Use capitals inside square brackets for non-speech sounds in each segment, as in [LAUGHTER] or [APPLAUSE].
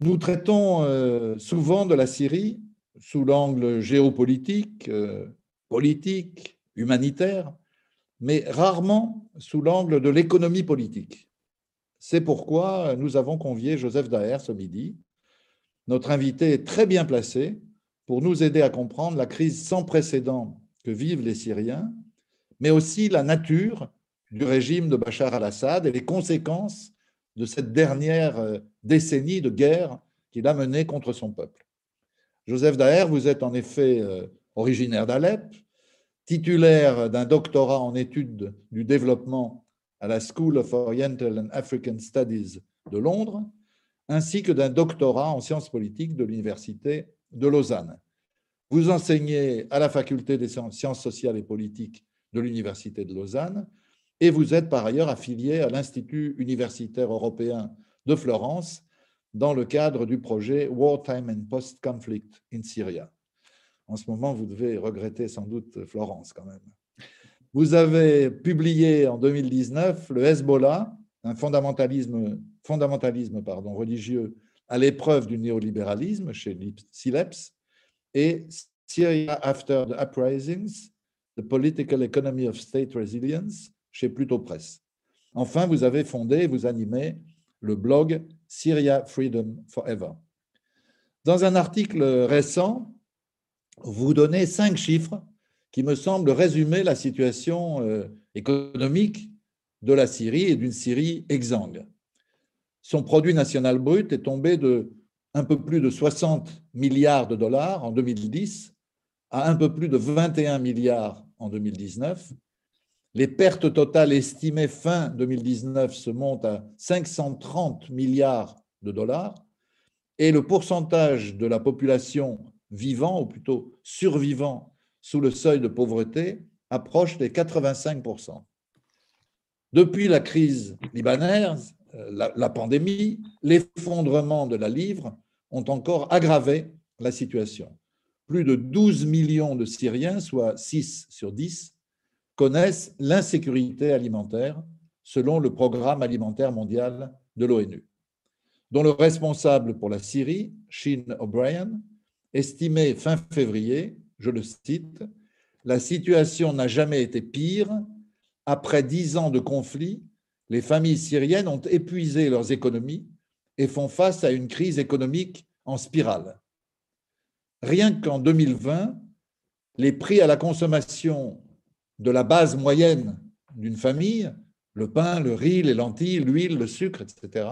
Nous traitons euh, souvent de la Syrie sous l'angle géopolitique, euh, politique, humanitaire, mais rarement sous l'angle de l'économie politique. C'est pourquoi nous avons convié Joseph Daher ce midi. Notre invité est très bien placé pour nous aider à comprendre la crise sans précédent que vivent les Syriens, mais aussi la nature du régime de Bachar al-Assad et les conséquences de cette dernière euh, décennie de guerre qu'il a menée contre son peuple. Joseph Daher, vous êtes en effet euh, originaire d'Alep, titulaire d'un doctorat en études du développement à la School of Oriental and African Studies de Londres, ainsi que d'un doctorat en sciences politiques de l'Université de Lausanne. Vous enseignez à la faculté des sciences sociales et politiques de l'Université de Lausanne et vous êtes par ailleurs affilié à l'Institut universitaire européen de Florence dans le cadre du projet Wartime and Post-Conflict in Syria. En ce moment, vous devez regretter sans doute Florence quand même. Vous avez publié en 2019 le Hezbollah, un fondamentalisme, fondamentalisme pardon, religieux à l'épreuve du néolibéralisme chez Sileps, et Syria After the Uprisings, The Political Economy of State Resilience, chez Pluto Press. Enfin, vous avez fondé et vous animez le blog Syria Freedom Forever. Dans un article récent, vous donnez cinq chiffres qui me semblent résumer la situation euh, économique de la Syrie et d'une Syrie exsangue. Son produit national brut est tombé de un peu plus de 60 milliards de dollars en 2010 à un peu plus de 21 milliards en 2019 les pertes totales estimées fin 2019 se montent à 530 milliards de dollars et le pourcentage de la population vivant, ou plutôt survivant, sous le seuil de pauvreté approche les 85%. Depuis la crise libanaise, euh, la, la pandémie, l'effondrement de la livre ont encore aggravé la situation. Plus de 12 millions de Syriens, soit 6 sur 10, connaissent l'insécurité alimentaire selon le Programme alimentaire mondial de l'ONU, dont le responsable pour la Syrie, Shane O'Brien, estimait fin février, je le cite, La situation n'a jamais été pire. Après dix ans de conflit, les familles syriennes ont épuisé leurs économies et font face à une crise économique en spirale. Rien qu'en 2020, les prix à la consommation de la base moyenne d'une famille, le pain, le riz, les lentilles, l'huile, le sucre, etc.,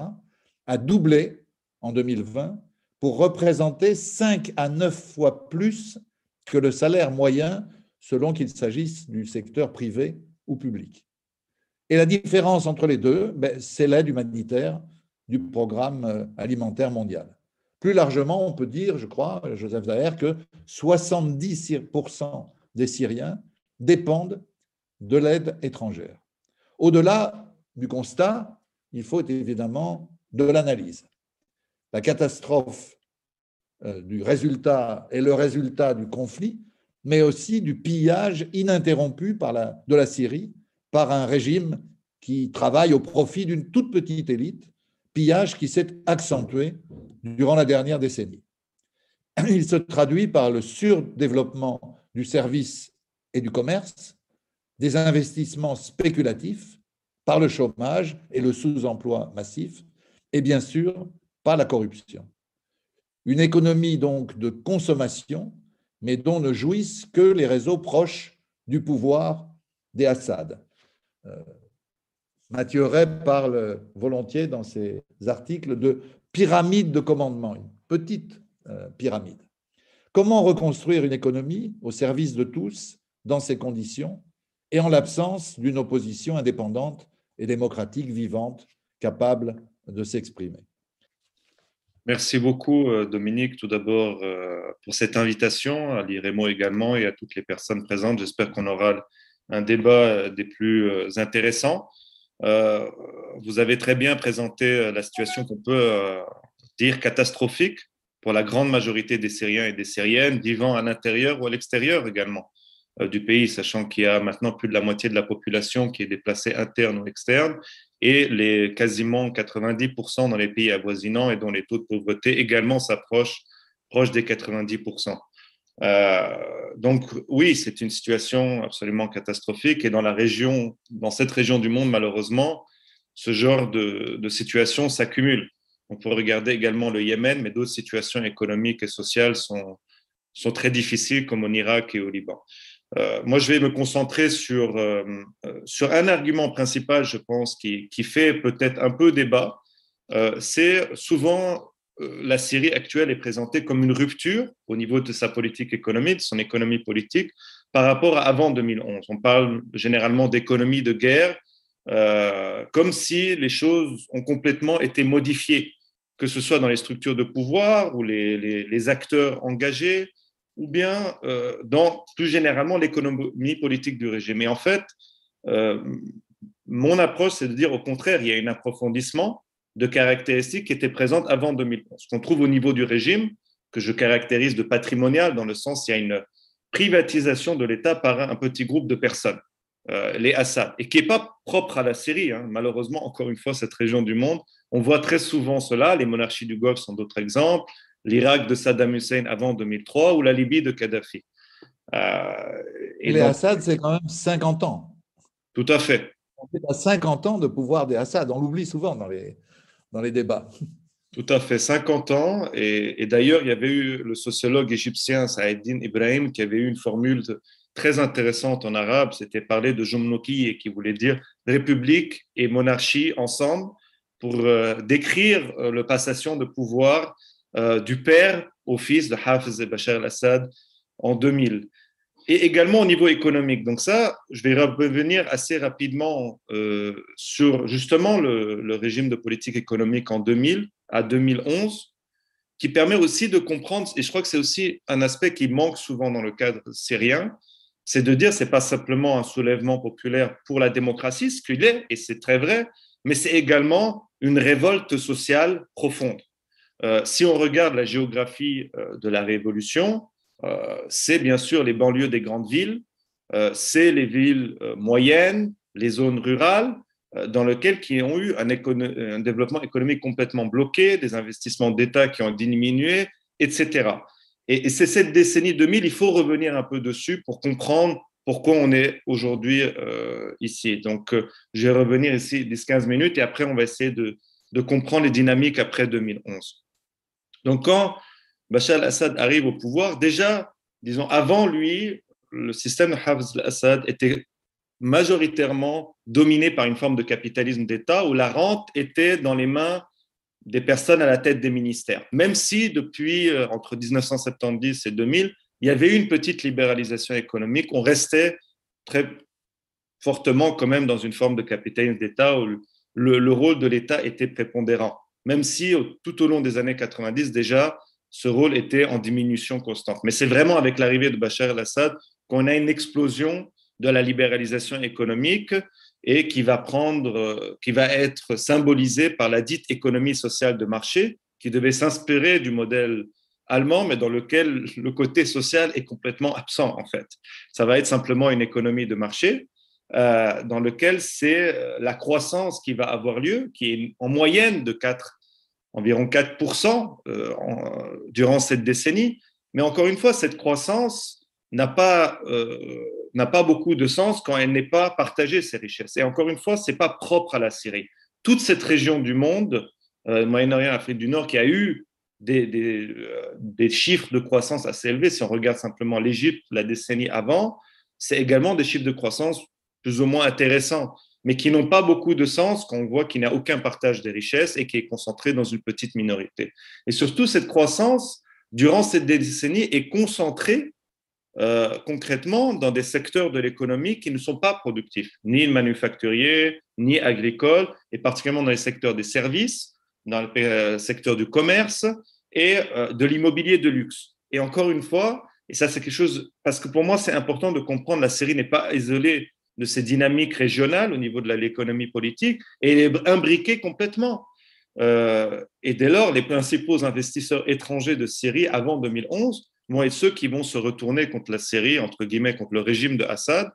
a doublé en 2020 pour représenter 5 à 9 fois plus que le salaire moyen selon qu'il s'agisse du secteur privé ou public. Et la différence entre les deux, ben, c'est l'aide humanitaire du programme alimentaire mondial. Plus largement, on peut dire, je crois, Joseph Daher, que 70% des Syriens dépendent de l'aide étrangère. Au-delà du constat, il faut évidemment de l'analyse. La catastrophe euh, du résultat est le résultat du conflit, mais aussi du pillage ininterrompu de la Syrie par un régime qui travaille au profit d'une toute petite élite, pillage qui s'est accentué durant la dernière décennie. Il se traduit par le surdéveloppement du service et du commerce, des investissements spéculatifs, par le chômage et le sous-emploi massif, et bien sûr par la corruption. Une économie donc de consommation, mais dont ne jouissent que les réseaux proches du pouvoir des Assad. Euh, Mathieu Rey parle volontiers dans ses articles de pyramide de commandement, une petite euh, pyramide. Comment reconstruire une économie au service de tous dans ces conditions et en l'absence d'une opposition indépendante et démocratique vivante capable de s'exprimer. Merci beaucoup, euh, Dominique, tout d'abord euh, pour cette invitation, à l'IREMO également et à toutes les personnes présentes. J'espère qu'on aura un débat euh, des plus intéressants. Vous avez très bien présenté la situation qu'on peut dire catastrophique pour la grande majorité des Syriens et des Syriennes vivant à l'intérieur ou à l'extérieur également. Euh, du pays, sachant qu'il y a maintenant plus de la moitié de la population qui est déplacée interne ou externe, et les quasiment 90% dans les pays avoisinants et dont les taux de pauvreté également s'approchent proche des 90%. Euh, donc oui, c'est une situation absolument catastrophique et dans la région, dans cette région du monde, malheureusement, ce genre de, de situation s'accumule. On peut regarder également le Yémen, mais d'autres situations économiques et sociales sont, sont très difficiles, comme en Irak et au Liban. Euh, moi, je vais me concentrer sur, euh, sur un argument principal, je pense, qui, qui fait peut-être un peu débat. Euh, c'est souvent la Syrie actuelle est présentée comme une rupture au niveau de sa politique économique, de son économie politique, par rapport à avant 2011. On parle généralement d'économie de guerre, comme si les choses ont complètement été modifiées, que ce soit dans les structures de pouvoir ou les, les acteurs engagés, ou bien euh, dans plus généralement l'économie politique du régime. Mais en fait, euh, mon approche, c'est de dire au contraire, il y a un approfondissement de caractéristiques qui étaient présentes avant 2011, qu'on trouve au niveau du régime, que je caractérise de patrimonial, dans le sens il y a une privatisation de l'État par un petit groupe de personnes, euh, les Assad, et qui n'est pas propre à la Syrie. Hein. Malheureusement, encore une fois, cette région du monde, on voit très souvent cela, les monarchies du Golfe sont d'autres exemples, l'Irak de Saddam Hussein avant 2003 ou la Libye de Kadhafi. Euh, et les Assad, c'est quand même 50 ans. Tout à fait. On est à 50 ans de pouvoir des Assad. On l'oublie souvent dans les, dans les débats. Tout à fait, 50 ans. Et, d'ailleurs, il y avait eu le sociologue égyptien Saeddin Ibrahim qui avait eu une formule très intéressante en arabe. C'était parler de Jomnoki et qui voulait dire république et monarchie ensemble pour euh, décrire euh, le passation de pouvoir euh, du père au fils de Hafez et Bachar al-Assad en 2000. Et également au niveau économique. Donc ça, je vais revenir assez rapidement euh, sur justement le, régime de politique économique en 2000 à 2011, qui permet aussi de comprendre, et je crois que c'est aussi un aspect qui manque souvent dans le cadre syrien, c'est de dire c'est pas simplement un soulèvement populaire pour la démocratie, ce qu'il est, et c'est très vrai, mais c'est également une révolte sociale profonde. Euh, si on regarde la géographie euh, de la Révolution, euh, c'est bien sûr les banlieues des grandes villes, c'est les villes moyennes, les zones rurales, dans lesquelles qui ont eu un, développement économique complètement bloqué, des investissements d'État qui ont diminué, etc. Et, c'est cette décennie 2000, il faut revenir un peu dessus pour comprendre pourquoi on est aujourd'hui ici. Donc, je vais revenir ici 10-15 minutes et après, on va essayer de comprendre les dynamiques après 2011. Donc, quand Bachar al-Assad arrive au pouvoir, déjà, disons, avant lui, le système de Hafez al-Assad était majoritairement dominé par une forme de capitalisme d'État où la rente était dans les mains des personnes à la tête des ministères. Même si depuis euh, entre 1970 et 2000, il y avait eu une petite libéralisation économique, on restait très fortement quand même dans une forme de capitalisme d'État où le rôle de l'État était prépondérant même si tout au long des années 90, déjà, ce rôle était en diminution constante. Mais c'est vraiment avec l'arrivée de Bachar el-Assad qu'on a une explosion de la libéralisation économique et qui va prendre, qui va être symbolisée par la dite économie sociale de marché, qui devait s'inspirer du modèle allemand, mais dans lequel le côté social est complètement absent en fait. Ça va être simplement une économie de marché euh, dans lequel c'est euh, la croissance qui va avoir lieu, qui est en moyenne de 4, environ 4% euh, durant cette décennie. Mais encore une fois, cette croissance n'a pas, pas beaucoup de sens quand elle n'est pas partagée, ces richesses. Et encore une fois, ce n'est pas propre à la Syrie. Toute cette région du monde, Moyen-Orient, Afrique du Nord, qui a eu des, des, chiffres de croissance assez élevés, si on regarde simplement l'Égypte la décennie avant, c'est également des chiffres de croissance plus ou moins intéressants, mais qui n'ont pas beaucoup de sens quand on voit qu'il n'y a aucun partage des richesses et qui est concentré dans une petite minorité. Et surtout, cette croissance, durant cette décennie, est concentrée euh, concrètement dans des secteurs de l'économie qui ne sont pas productifs, ni manufacturier, ni agricole, et particulièrement dans les secteurs des services, dans le euh, secteur du commerce et euh, de l'immobilier de luxe. Et encore une fois, et ça c'est quelque chose, parce que pour moi c'est important de comprendre, la série n'est pas isolée de ces dynamiques régionales au niveau de l'économie politique et est imbriquée complètement. Euh, et dès lors, les principaux investisseurs étrangers de Syrie avant 2011 vont être ceux qui vont se retourner contre la Syrie, entre guillemets, contre le régime de Assad,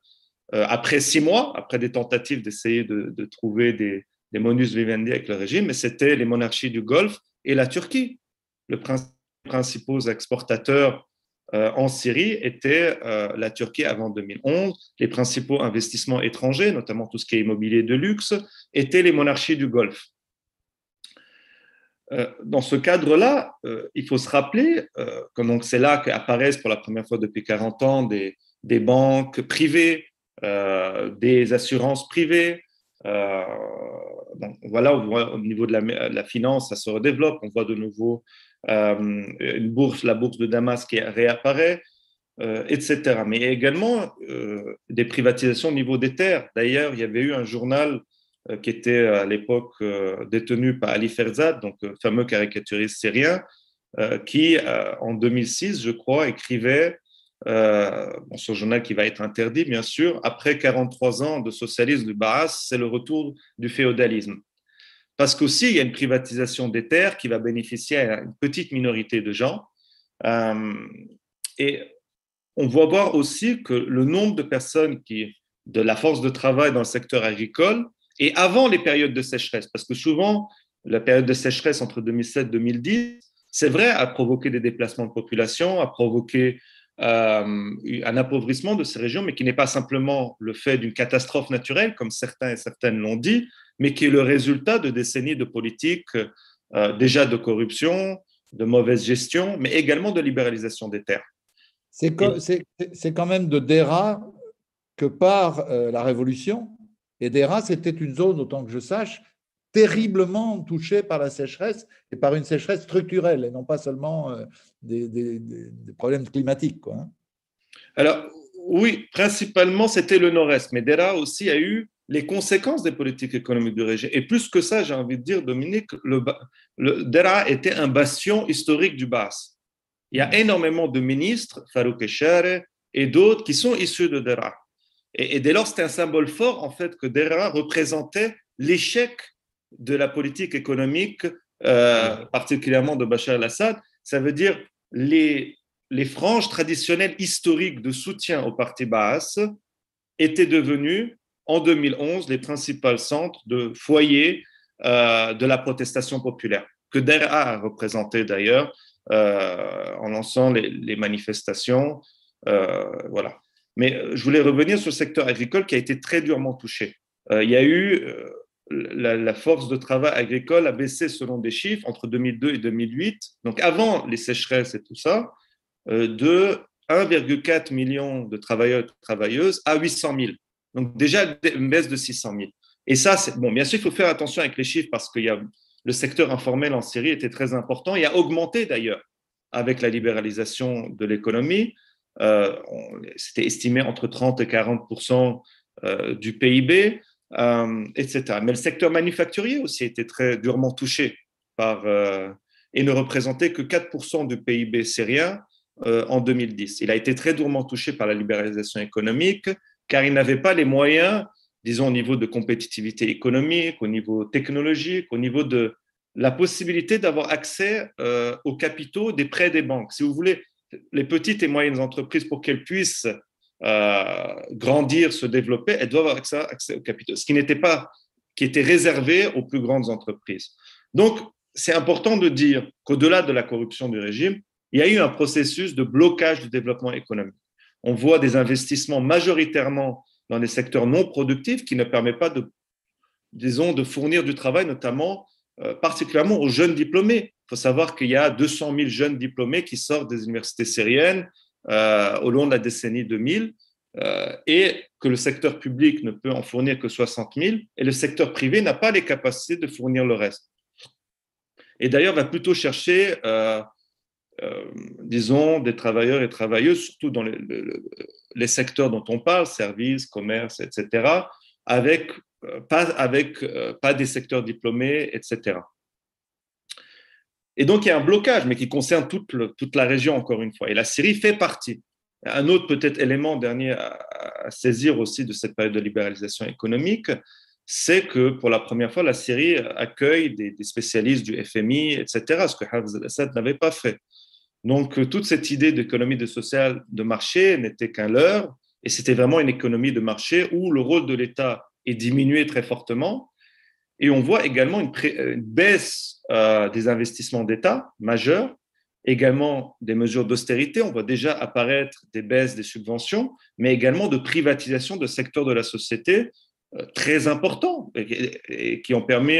euh, après six mois, après des tentatives d'essayer de, trouver des, des monus vivendi avec le régime, mais c'était les monarchies du Golfe et la Turquie. Les principaux exportateurs euh, en Syrie étaient euh, la Turquie avant 2011. Les principaux investissements étrangers, notamment tout ce qui est immobilier de luxe, étaient les monarchies du Golfe. Euh, dans ce cadre-là, il faut se rappeler que c'est là qu'apparaissent pour la première fois depuis 40 ans des, banques privées, des assurances privées, voilà, au niveau de la, finance, ça se redéveloppe. On voit de nouveau une bourse, la bourse de Damas qui réapparaît, euh, etc. Mais également des privatisations au niveau des terres. D'ailleurs, il y avait eu un journal qui était à l'époque détenu par Ali Ferzad, donc fameux caricaturiste syrien, qui en 2006, je crois, écrivait euh, ce journal qui va être interdit, bien sûr, après 43 ans de socialisme du Baas, c'est le retour du féodalisme. Parce qu'aussi, il y a une privatisation des terres qui va bénéficier à une petite minorité de gens. Euh, et on voit voir aussi que le nombre de personnes qui, de la force de travail dans le secteur agricole, et avant les périodes de sécheresse, parce que souvent, la période de sécheresse entre 2007 et 2010, c'est vrai, a provoqué des déplacements de population, a provoqué euh, un appauvrissement de ces régions, mais qui n'est pas simplement le fait d'une catastrophe naturelle, comme certains et certaines l'ont dit, mais qui est le résultat de décennies de politiques euh, déjà de corruption, de mauvaise gestion, mais également de libéralisation des terres. C'est quand même de Dera que part euh, la révolution. Et Dera, c'était une zone, autant que je sache, terriblement touchés par la sécheresse et par une sécheresse structurelle et non pas seulement euh, des, problèmes climatiques. Quoi. Hein. Alors, oui, principalement, c'était le nord-est, mais Dera aussi a eu les conséquences des politiques économiques du régime. Et plus que ça, j'ai envie de dire, Dominique, le, le, Dera était un bastion historique du Bas. Il y a énormément de ministres, Farouk Echere et d'autres, qui sont issus de Dera. Et, et dès lors, c'était un symbole fort, en fait, que Dera représentait l'échec de la politique économique, euh, particulièrement de Bachar el-Assad. Ça veut dire les, les franges traditionnelles historiques de soutien au parti Baas étaient devenues en 2011 les principaux centres de foyer euh, de la protestation populaire, que Dera a représenté d'ailleurs euh, en lançant les, manifestations. voilà. Mais je voulais revenir sur le secteur agricole qui a été très durement touché. il y a eu la, force de travail agricole a baissé selon des chiffres entre 2002 et 2008, donc avant les sécheresses et tout ça, euh, de 1,4 million de travailleurs et travailleuses à 800 000. Donc déjà une baisse de 600 000. Et ça, c'est bon. Bien sûr, il faut faire attention avec les chiffres parce que le secteur informel en Syrie était très important et a augmenté d'ailleurs avec la libéralisation de l'économie. Euh, c'était estimé entre 30 et 40% euh, du PIB. Euh, etc. Mais le secteur manufacturier aussi été très durement touché par, euh, et ne représentait que 4% du PIB syrien euh, en 2010. Il a été très durement touché par la libéralisation économique car il n'avait pas les moyens, disons au niveau de compétitivité économique, au niveau technologique, au niveau de la possibilité d'avoir accès aux capitaux des prêts des banques. Si vous voulez, les petites et moyennes entreprises, pour qu'elles puissent euh, grandir, se développer, elles doivent avoir accès, accès au capitaux, ce qui n'était pas, qui était réservé aux plus grandes entreprises. Donc, c'est important de dire qu'au-delà de la corruption du régime, il y a eu un processus de blocage du développement économique. On voit des investissements majoritairement dans des secteurs non productifs qui ne permettent pas de, disons, de fournir du travail, notamment euh, particulièrement aux jeunes diplômés. Il faut savoir qu'il y a 200 000 jeunes diplômés qui sortent des universités syriennes, euh, au long de la décennie 2000 euh, et que le secteur public ne peut en fournir que 60 000 et le secteur privé n'a pas les capacités de fournir le reste. Et d'ailleurs, va plutôt chercher, disons, des travailleurs et travailleuses, surtout dans les, secteurs dont on parle, services, commerce, etc., avec, pas, avec, pas des secteurs diplômés, etc. Et donc, il y a un blocage, mais qui concerne toute, toute la région, encore une fois. Et la Syrie fait partie. Un autre peut-être élément dernier à, saisir aussi de cette période de libéralisation économique, c'est que pour la première fois, la Syrie accueille des, spécialistes du FMI, etc., ce que Hafez al-Assad n'avait pas fait. Donc, toute cette idée d'économie de social de marché n'était qu'un leurre, et c'était vraiment une économie de marché où le rôle de l'État est diminué très fortement, Et on voit également une, baisse des investissements d'État majeure, également des mesures d'austérité. On voit déjà apparaître des baisses des subventions, mais également de privatisation de secteurs de la société très importants et, qui ont permis,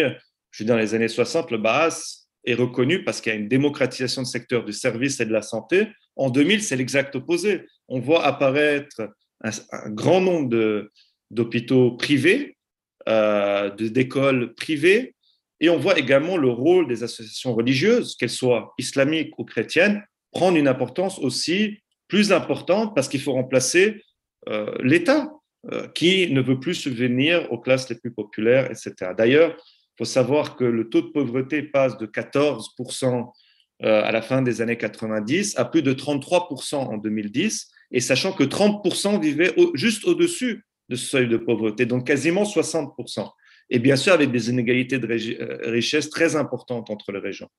je veux dans les années 60, le Bahas est reconnu parce qu'il y a une démocratisation du secteur du service et de la santé. En 2000, c'est l'exact opposé. On voit apparaître un, grand nombre d'hôpitaux privés, euh, d'écoles privées, et on voit également le rôle des associations religieuses, qu'elles soient islamiques ou chrétiennes, prendre une importance aussi plus importante parce qu'il faut remplacer euh, l'État euh, qui ne veut plus subvenir aux classes les plus populaires, etc. D'ailleurs, il faut savoir que le taux de pauvreté passe de 14% euh, à la fin des années 90 à plus de 33% en 2010, et sachant que 30% vivaient juste au-dessus de ce seuil de pauvreté, donc quasiment 60%. Et bien sûr, avec des inégalités de euh, richesse très importantes entre les régions.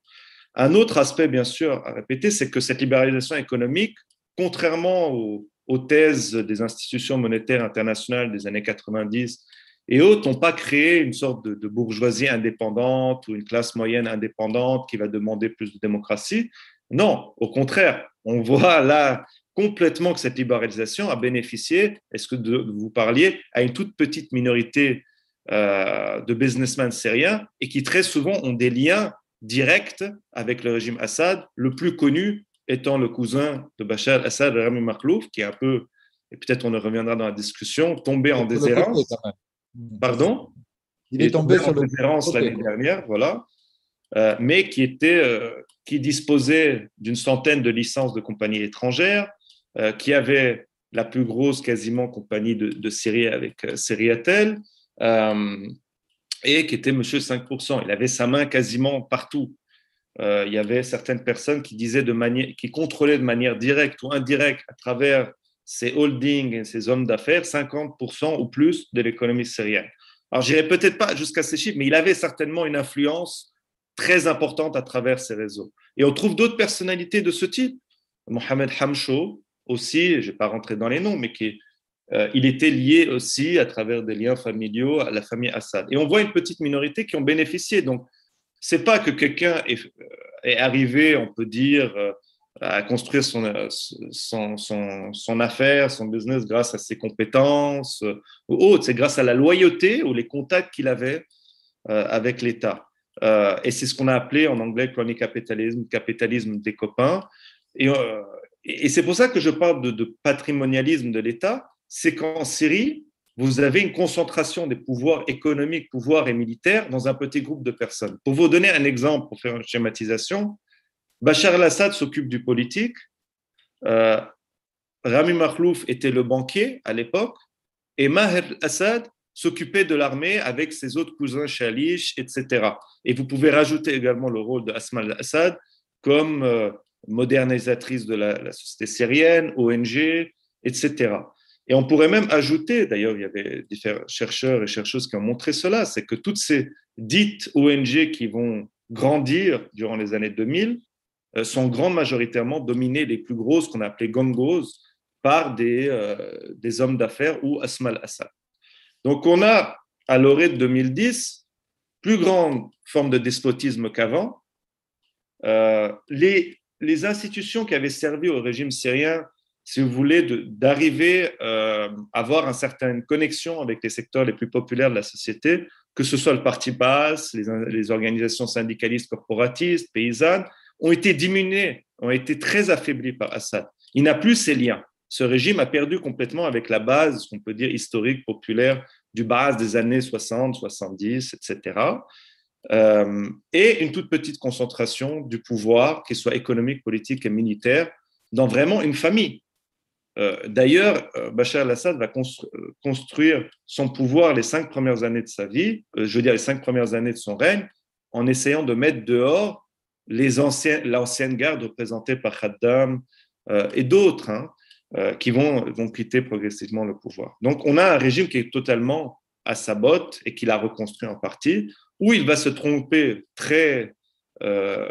Un autre aspect, bien sûr, à répéter, c'est que cette libéralisation économique, contrairement aux, aux thèses des institutions monétaires internationales des années 90 et autres n'ont pas créé une sorte de, bourgeoisie indépendante ou une classe moyenne indépendante qui va demander plus de démocratie. Non, au contraire, on voit là complètement que cette libéralisation a bénéficié, est-ce que vous parliez, à une toute petite minorité euh, de businessmen syriens et qui très souvent ont des liens directs avec le régime Assad, le plus connu étant le cousin de Bachar Assad, Rami Makhlouf, qui est un peu, et peut-être on en reviendra dans la discussion, tombé en déshérence. Pardon? Il est tombé sur le l'année dernière, voilà. Euh, mais qui était, euh, qui disposait d'une centaine de licences de compagnies étrangères, euh, qui avait la plus grosse quasiment compagnie de, Syrie avec Seriatel, et qui était Monsieur 5%. Il avait sa main quasiment partout. il y avait certaines personnes qui disaient de manière, qui contrôlaient de manière directe ou indirecte à travers ces holdings et ces hommes d'affaires 50% ou plus de l'économie syrienne. Alors, j'irai peut-être pas jusqu'à ces chiffres, mais il avait certainement une influence très importante à travers ces réseaux. Et on trouve d'autres personnalités de ce type. Mohamed Hamcho, aussi, je ne vais pas rentrer dans les noms, mais qui, euh, il était lié aussi à travers des liens familiaux à la famille Assad. Et on voit une petite minorité qui ont bénéficié. Donc, c'est pas que quelqu'un est, est, arrivé, on peut dire, euh, à construire son, son, affaire, son business grâce à ses compétences euh, ou autres. C'est grâce à la loyauté ou les contacts qu'il avait euh, avec l'État. Euh, et c'est ce qu'on a appelé en anglais crony capitalisme, capitalisme des copains. Et, c'est pour ça que je parle de patrimonialisme de l'État. C'est qu'en Syrie, vous avez une concentration des pouvoirs économiques, pouvoirs et militaires dans un petit groupe de personnes. Pour vous donner un exemple, pour faire une schématisation, Bachar al-Assad s'occupe du politique. Euh, Rami Makhlouf était le banquier à l'époque. Et Maher al-Assad s'occupait de l'armée avec ses autres cousins Shalish, etc. Et vous pouvez rajouter également le rôle de Asma al-Assad comme euh, modernisatrice de la, société syrienne, ONG, etc. Et on pourrait même ajouter, d'ailleurs, il y avait différents chercheurs et chercheuses qui ont montré cela, c'est que toutes ces dites ONG qui vont grandir durant les années 2000 euh, sont grand majoritairement dominées, les plus grosses qu'on a appelées gongos, par des, euh, des hommes d'affaires ou Asmal Assad. Donc on a, à l'orée de 2010, plus grande forme de despotisme qu'avant. Euh, les, les, institutions qui avaient servi au régime syrien, si vous voulez, d'arriver à avoir une certaine connexion avec les secteurs les plus populaires de la société, que ce soit le parti basse, les, les organisations syndicalistes corporatistes, paysannes, ont été diminués, ont été très affaiblis par Assad. Il n'a plus ces liens. Ce régime a perdu complètement avec la base, qu'on peut dire historique, populaire, du base des années 60, 70, etc. et une toute petite concentration du pouvoir, qu'il soit économique, politique et militaire, dans vraiment une famille. Euh, d'ailleurs, euh, Bachar al-Assad va construire son pouvoir les cinq premières années de sa vie, euh, je veux dire les cinq premières années de son règne, en essayant de mettre dehors l'ancienne garde représentée par Khaddam euh, et d'autres hein, euh, qui vont, vont quitter progressivement le pouvoir. Donc on a un régime qui est totalement à sa botte et qu'il a reconstruit en partie, où il va se tromper très, euh,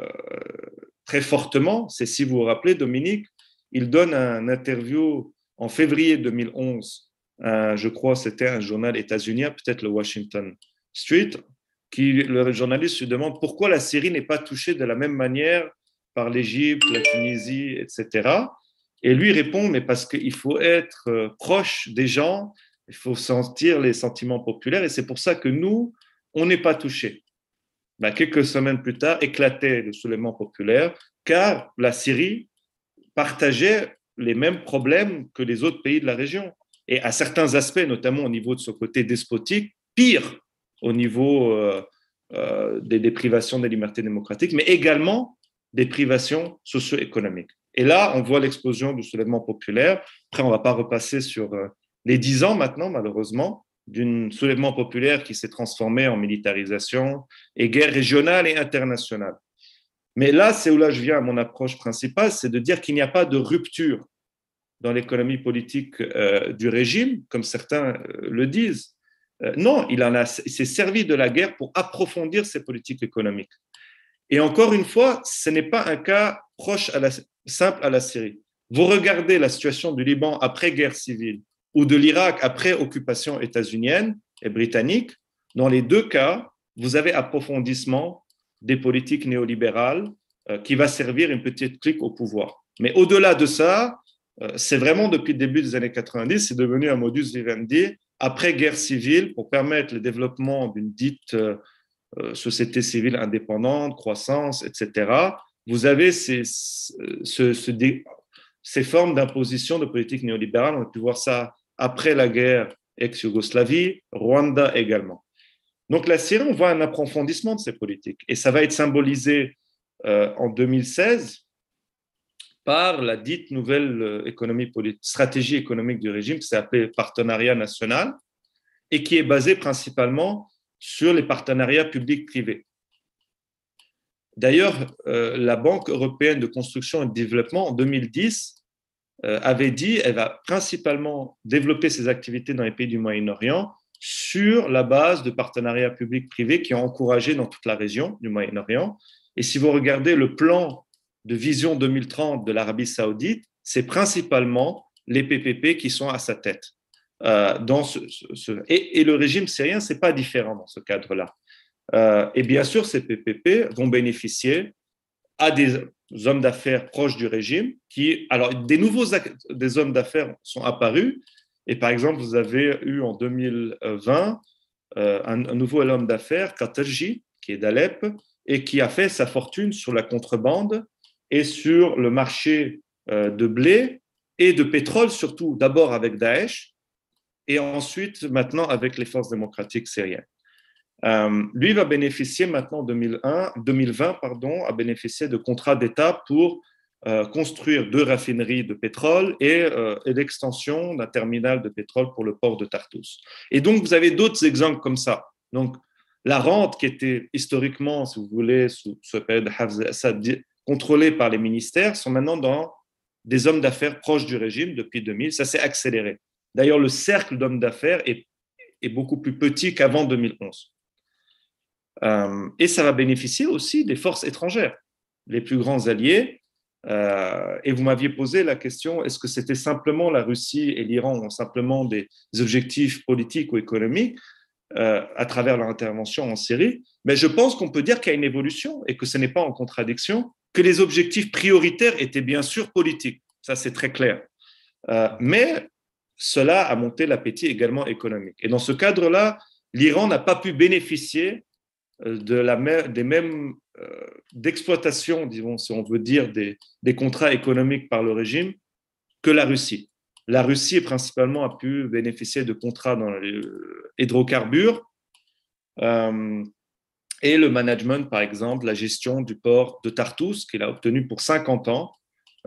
très fortement. C'est si vous vous rappelez, Dominique, il donne un interview en février 2011, je crois c'était un journal états-unien, peut-être le Washington Street, qui, le journaliste se demande pourquoi la Syrie n'est pas touchée de la même manière par l'Égypte, la Tunisie, etc. Et lui répond, mais parce qu'il faut être euh, proche des gens, il faut sentir les sentiments populaires, et c'est pour ça que nous, on n'est pas touchés. Ben, quelques semaines plus tard, éclatait le soulèvement populaire, car la Syrie partageait les mêmes problèmes que les autres pays de la région. Et à certains aspects, notamment au niveau de ce côté despotique, pire au niveau euh, euh, des, déprivations des libertés démocratiques, mais également des privations socio-économiques. Et là, on voit l'explosion du soulèvement populaire. Après, on ne va pas repasser sur euh, les dix ans maintenant, malheureusement, d'un soulèvement populaire qui s'est transformé en militarisation et guerre régionale et internationale. Mais là, c'est où là je viens à mon approche principale, c'est de dire qu'il n'y a pas de rupture dans l'économie politique du régime, comme certains le disent. Euh, non, il, en a, s'est servi de la guerre pour approfondir ses politiques économiques. Et encore une fois, ce n'est pas un cas proche à la, simple à la Syrie. Vous regardez la situation du Liban après guerre civile ou de l'Irak après occupation états-unienne et britannique. Dans les deux cas, vous avez approfondissement des politiques néolibérales qui va servir une petite clique au pouvoir. Mais au-delà de ça, euh, c'est vraiment depuis le début des années 90, c'est devenu un modus vivendi après guerre civile pour permettre le développement d'une dite euh, euh, société civile indépendante, croissance, etc. Vous avez ces, formes d'imposition de politique néolibérale. On a pu voir ça après la guerre ex-Yougoslavie, Rwanda également. Donc la Syrie, on voit un approfondissement de ces politiques et ça va être symbolisé en 2016 par la dite nouvelle euh, stratégie économique du régime qui s'appelle partenariat national et qui est basée principalement sur les partenariats publics-privés. D'ailleurs, euh, la Banque européenne de construction et de développement en 2010 euh, avait dit qu'elle va principalement développer ses activités dans les pays du Moyen-Orient sur la base de partenariats publics-privés qui ont encouragé dans toute la région du Moyen-Orient. Et si vous regardez le plan de vision 2030 de l'Arabie saoudite, c'est principalement les PPP qui sont à sa tête. Euh, Et, le régime syrien, c'est pas différent dans ce cadre-là. Euh, et bien sûr, ces PPP vont bénéficier à des hommes d'affaires proches du régime qui, alors, des nouveaux hommes d'affaires sont apparus. Et par exemple, vous avez eu en 2020 euh, un, un, nouveau homme d'affaires, Katerji, qui est d'Alep, et qui a fait sa fortune sur la contrebande et sur le marché euh, de blé et de pétrole, surtout d'abord avec Daesh et ensuite maintenant avec les forces démocratiques syriennes. Euh, lui va bénéficier maintenant en 2001, 2020 pardon, a bénéficié de contrats d'État pour euh, construire deux raffineries de pétrole et, et l'extension d'un terminal de pétrole pour le port de Tartus. Et donc vous avez d'autres exemples comme ça. Donc la rente qui était historiquement, si vous voulez, sous ce période de Hafez Assad, contrôlés par les ministères sont maintenant dans des hommes d'affaires proches du régime depuis 2000. Ça s'est accéléré. D'ailleurs, le cercle d'hommes d'affaires est, beaucoup plus petit qu'avant 2011. Euh, et ça va bénéficier aussi des forces étrangères, les plus grands alliés. Euh, et vous m'aviez posé la question, est-ce que c'était simplement la Russie et l'Iran ont simplement des objectifs politiques ou économiques euh, à travers leur intervention en Syrie? Mais je pense qu'on peut dire qu'il y a une évolution et que ce n'est pas en contradiction que les objectifs prioritaires étaient bien sûr politiques, ça c'est très clair. Euh, mais cela a monté l'appétit également économique. Et dans ce cadre-là, l'Iran n'a pas pu bénéficier euh, de la, des mêmes euh, d'exploitation, disons, si on veut dire, des, des, contrats économiques par le régime que la Russie. La Russie, principalement, a pu bénéficier de contrats dans les hydrocarbures, et le management, par exemple, la gestion du port de Tartus, qu'il a obtenu pour 50 ans,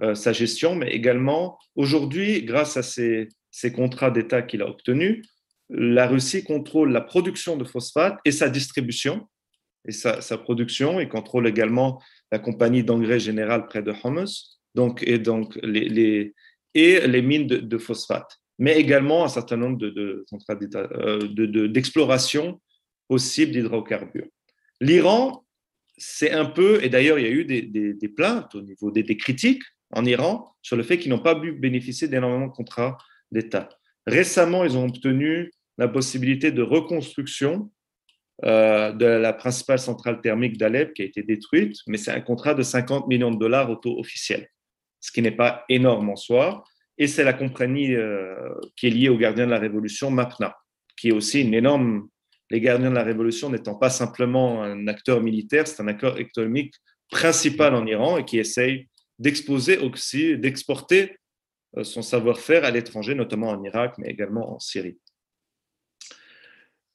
euh, sa gestion, mais également aujourd'hui, grâce à ces, contrats d'État qu'il a obtenus, la Russie contrôle la production de phosphate et sa distribution, et sa, production, et contrôle également la compagnie d'engrais général près de Homs, donc, et, donc les, et les mines de, phosphate, mais également un certain nombre de, de, possibles d'hydrocarbures. L'Iran, c'est un peu, et d'ailleurs il y a eu des, plaintes au niveau des, critiques en Iran sur le fait qu'ils n'ont pas pu bénéficier d'énormément de contrats d'État. Récemment, ils ont obtenu la possibilité de reconstruction euh, de la principale centrale thermique d'Alep qui a été détruite, mais c'est un contrat de 50 millions de dollars au taux officiel, ce qui n'est pas énorme en soi. Et c'est la compagnie euh, qui est liée aux gardiens de la Révolution, MAPNA, qui est aussi une énorme. Les gardiens de la Révolution n'étant pas simplement un acteur militaire, c'est un acteur économique principal en Iran et qui essaye d'exposer aussi, d'exporter euh, son savoir-faire à l'étranger, notamment en Irak, mais également en Syrie.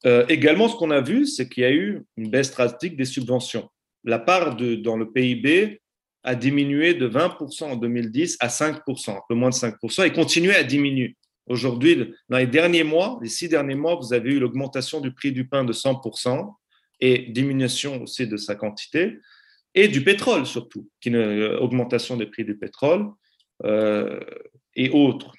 Euh, également, ce qu'on a vu, c'est qu'il y a eu une baisse drastique des subventions. La part dans le PIB a diminué de 20% en 2010 à 5%, un peu moins de 5%, et continue à diminuer. Aujourd'hui, dans les derniers mois, les six derniers mois, vous avez eu l'augmentation du prix du pain de 100% et diminution aussi de sa quantité, et du pétrole surtout, qui une euh, augmentation des prix du pétrole euh, et autres.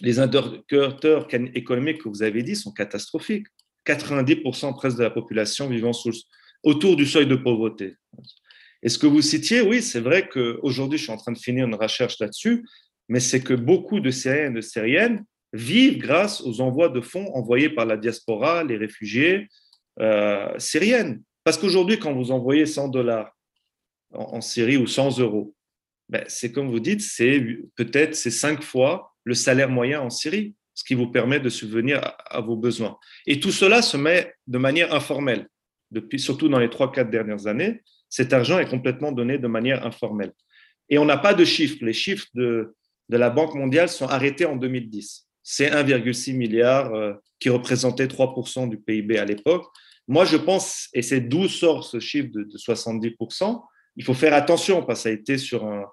Les indicateurs économiques que vous avez dit sont catastrophiques. 90% presque de la population vivant autour du seuil de pauvreté. Et ce que vous citiez, oui, c'est vrai qu'aujourd'hui, je suis en train de finir une recherche là-dessus, mais c'est que beaucoup de Syriens et de Syriennes vivent grâce aux envois de fonds envoyés par la diaspora, les réfugiés euh, syriennes. Parce qu'aujourd'hui, quand vous envoyez 100 dollars en, Syrie ou 100 euros, ben, c'est comme vous dites, c'est peut-être c'est cinq fois le salaire moyen en Syrie, ce qui vous permet de subvenir à, vos besoins. Et tout cela se met de manière informelle. Surtout dans les trois, quatre dernières années, cet argent est complètement donné de manière informelle. Et on n'a pas de chiffres. Les chiffres de, de la Banque mondiale sont arrêtés en 2010. C'est 1,6 milliard euh, qui représentait 3% du PIB à l'époque. Moi, je pense, et c'est d'où sort ce chiffre de, 70%, il faut faire attention parce que ça a été sur un,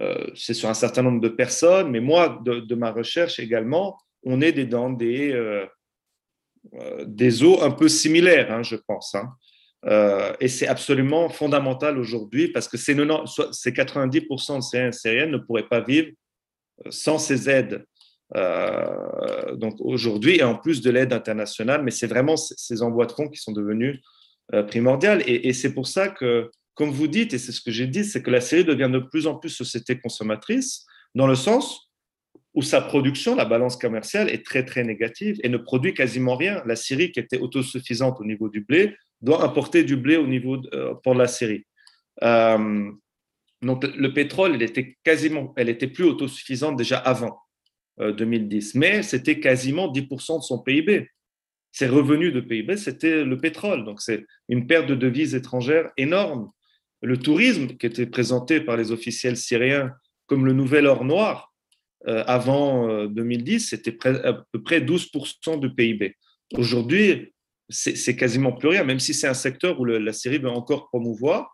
euh, sur un certain nombre de personnes, mais moi, de, ma recherche également, on est dans des, euh, des eaux un peu similaires, hein, je pense. Hein. et c'est absolument fondamental aujourd'hui parce que ces, 90% de Syriens ne pourraient pas vivre sans ces aides. donc aujourd'hui, et en plus de l'aide internationale, mais c'est vraiment ces envois de fonds qui sont devenus primordiaux. et c'est pour ça que comme vous dites, et c'est ce que j'ai dit, c'est que la Syrie devient de plus en plus société consommatrice, dans le sens où sa production, la balance commerciale, est très très négative et ne produit quasiment rien. La Syrie, qui était autosuffisante au niveau du blé, doit importer du blé au niveau euh, pour la Syrie. Euh, donc le pétrole, elle était quasiment, plus autosuffisante déjà avant 2010, euh, mais c'était quasiment 10% de son PIB. Ses revenus de PIB, c'était le pétrole. Donc c'est une perte de devises étrangères énorme le tourisme qui était présenté par les officiels syriens comme le nouvel or noir euh, avant 2010, euh, c'était à peu près 12% du PIB. Aujourd'hui, c'est quasiment plus rien, même si c'est un secteur où la Syrie veut encore promouvoir.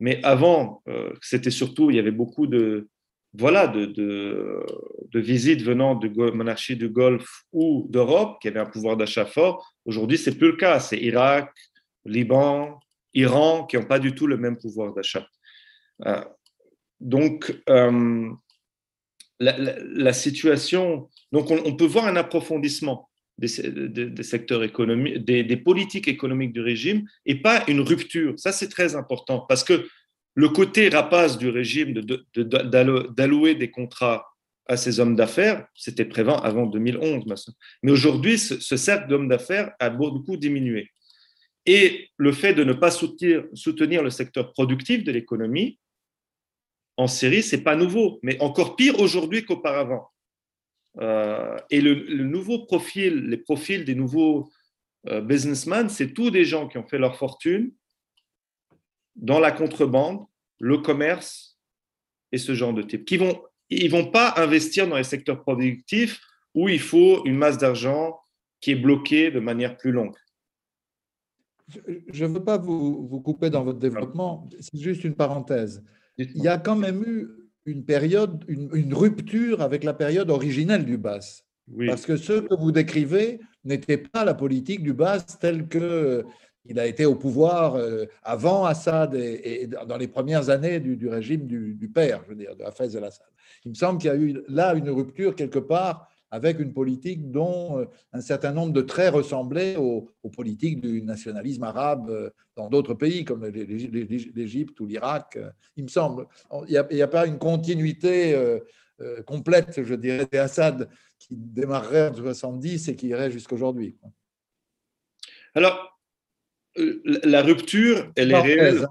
Mais avant, euh, c'était surtout, il y avait beaucoup de, voilà, de, de, visites venant de monarchies du Golfe ou d'Europe qui avaient un pouvoir d'achat fort. Aujourd'hui, c'est plus le cas. C'est Irak, Liban, Iran, qui n'ont pas du tout le même pouvoir d'achat. Euh, donc, euh, la, situation, donc on, peut voir un approfondissement des, secteurs économiques, des, politiques économiques du régime, et pas une rupture. Ça, c'est très important, parce que le côté rapace du régime d'allouer des contrats à ces hommes d'affaires, c'était prévent avant 2011. Mais aujourd'hui, ce, ce cercle d'hommes d'affaires a beaucoup diminué. Et le fait de ne pas soutenir, le secteur productif de l'économie en Syrie, c'est pas nouveau, mais encore pire aujourd'hui qu'auparavant. Euh, et le, nouveau profil, les profils des nouveaux euh, businessmen, c'est tous des gens qui ont fait leur fortune dans la contrebande, le commerce et ce genre de type. Qui vont, ils vont pas investir dans les secteurs productifs où il faut une masse d'argent qui est bloquée de manière plus longue. Je ne veux pas vous, vous, couper dans votre développement, c'est juste une parenthèse. Il y a quand même eu une période, une, rupture avec la période originelle du BAS. Parce que ce que vous décrivez n'était pas la politique du BAS telle que il a été au pouvoir euh, avant Assad et, dans les premières années du, régime du, père, je veux dire, de Hafez el-Assad. Il me semble qu'il y a eu là une rupture quelque part avec une politique dont euh, un certain nombre de traits ressemblaient aux, politiques du nationalisme arabe euh, dans d'autres pays, comme l'Égypte ou l'Irak, euh, il me semble. Il n'y a, pas une continuité complète, je dirais, d'Assad qui démarrerait en 70 et qui irait jusqu'aujourd'hui. Alors, la rupture, elle est réelle.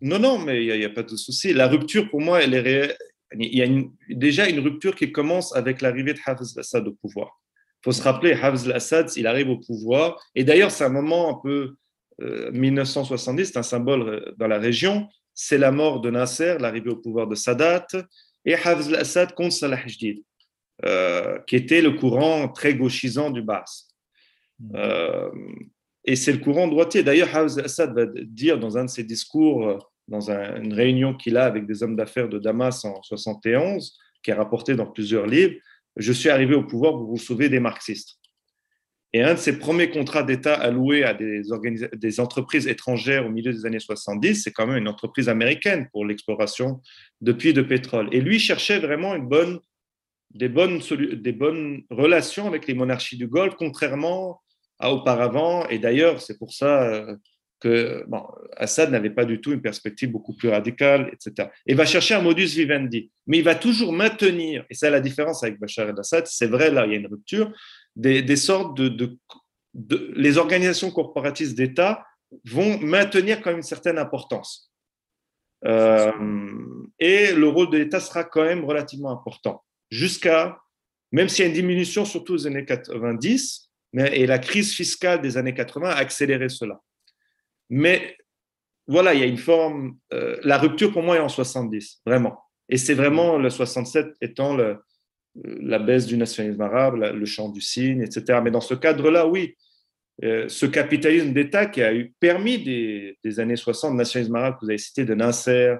Non, non, mais il n'y a, pas de souci. La rupture, pour moi, elle est réelle. Il y a déjà une rupture qui commence avec l'arrivée de Hafez al-Assad au pouvoir. Il faut se rappeler, Hafez al-Assad, il arrive au pouvoir. Et d'ailleurs, c'est un moment un peu 1970, c'est un symbole dans la région. C'est la mort de Nasser, l'arrivée au pouvoir de Sadat, et Hafez al-Assad contre Salah Jdid, euh, qui était le courant très gauchisant du Bas. Euh, et c'est le courant droitier. D'ailleurs, Hafez al-Assad va dire dans un de ses discours, dans une réunion qu'il a avec des hommes d'affaires de Damas en 71, qui est rapporté dans plusieurs livres, je suis arrivé au pouvoir pour vous sauver des marxistes. Et un de ses premiers contrats d'État alloués à des, entreprises étrangères au milieu des années 70, c'est quand même une entreprise américaine pour l'exploration de puits de pétrole. Et lui cherchait vraiment des, bonnes, des bonnes relations avec les monarchies du Golfe, contrairement à auparavant. Et d'ailleurs, c'est pour ça euh, que Assad n'avait pas du tout une perspective beaucoup plus radicale, etc. Et va chercher un modus vivendi. Mais il va toujours maintenir, et c'est la différence avec Bachar el-Assad, c'est vrai, là, il y a une rupture, des, sortes de, Les organisations corporatistes d'État vont maintenir quand même une certaine importance. Euh, et le rôle de l'État sera quand même relativement important. Jusqu'à, même s'il y a une diminution, surtout aux années 90, mais, et la crise fiscale des années 80 a accéléré cela. Mais voilà, il y a une forme. Euh, la rupture pour moi est en 70, vraiment. Et c'est vraiment le 67 étant le, la baisse du nationalisme arabe, le chant du cygne, etc. Mais dans ce cadre-là, oui, euh, ce capitalisme d'État qui a eu permis des, années 60, le nationalisme arabe que vous avez cité, de Nasser,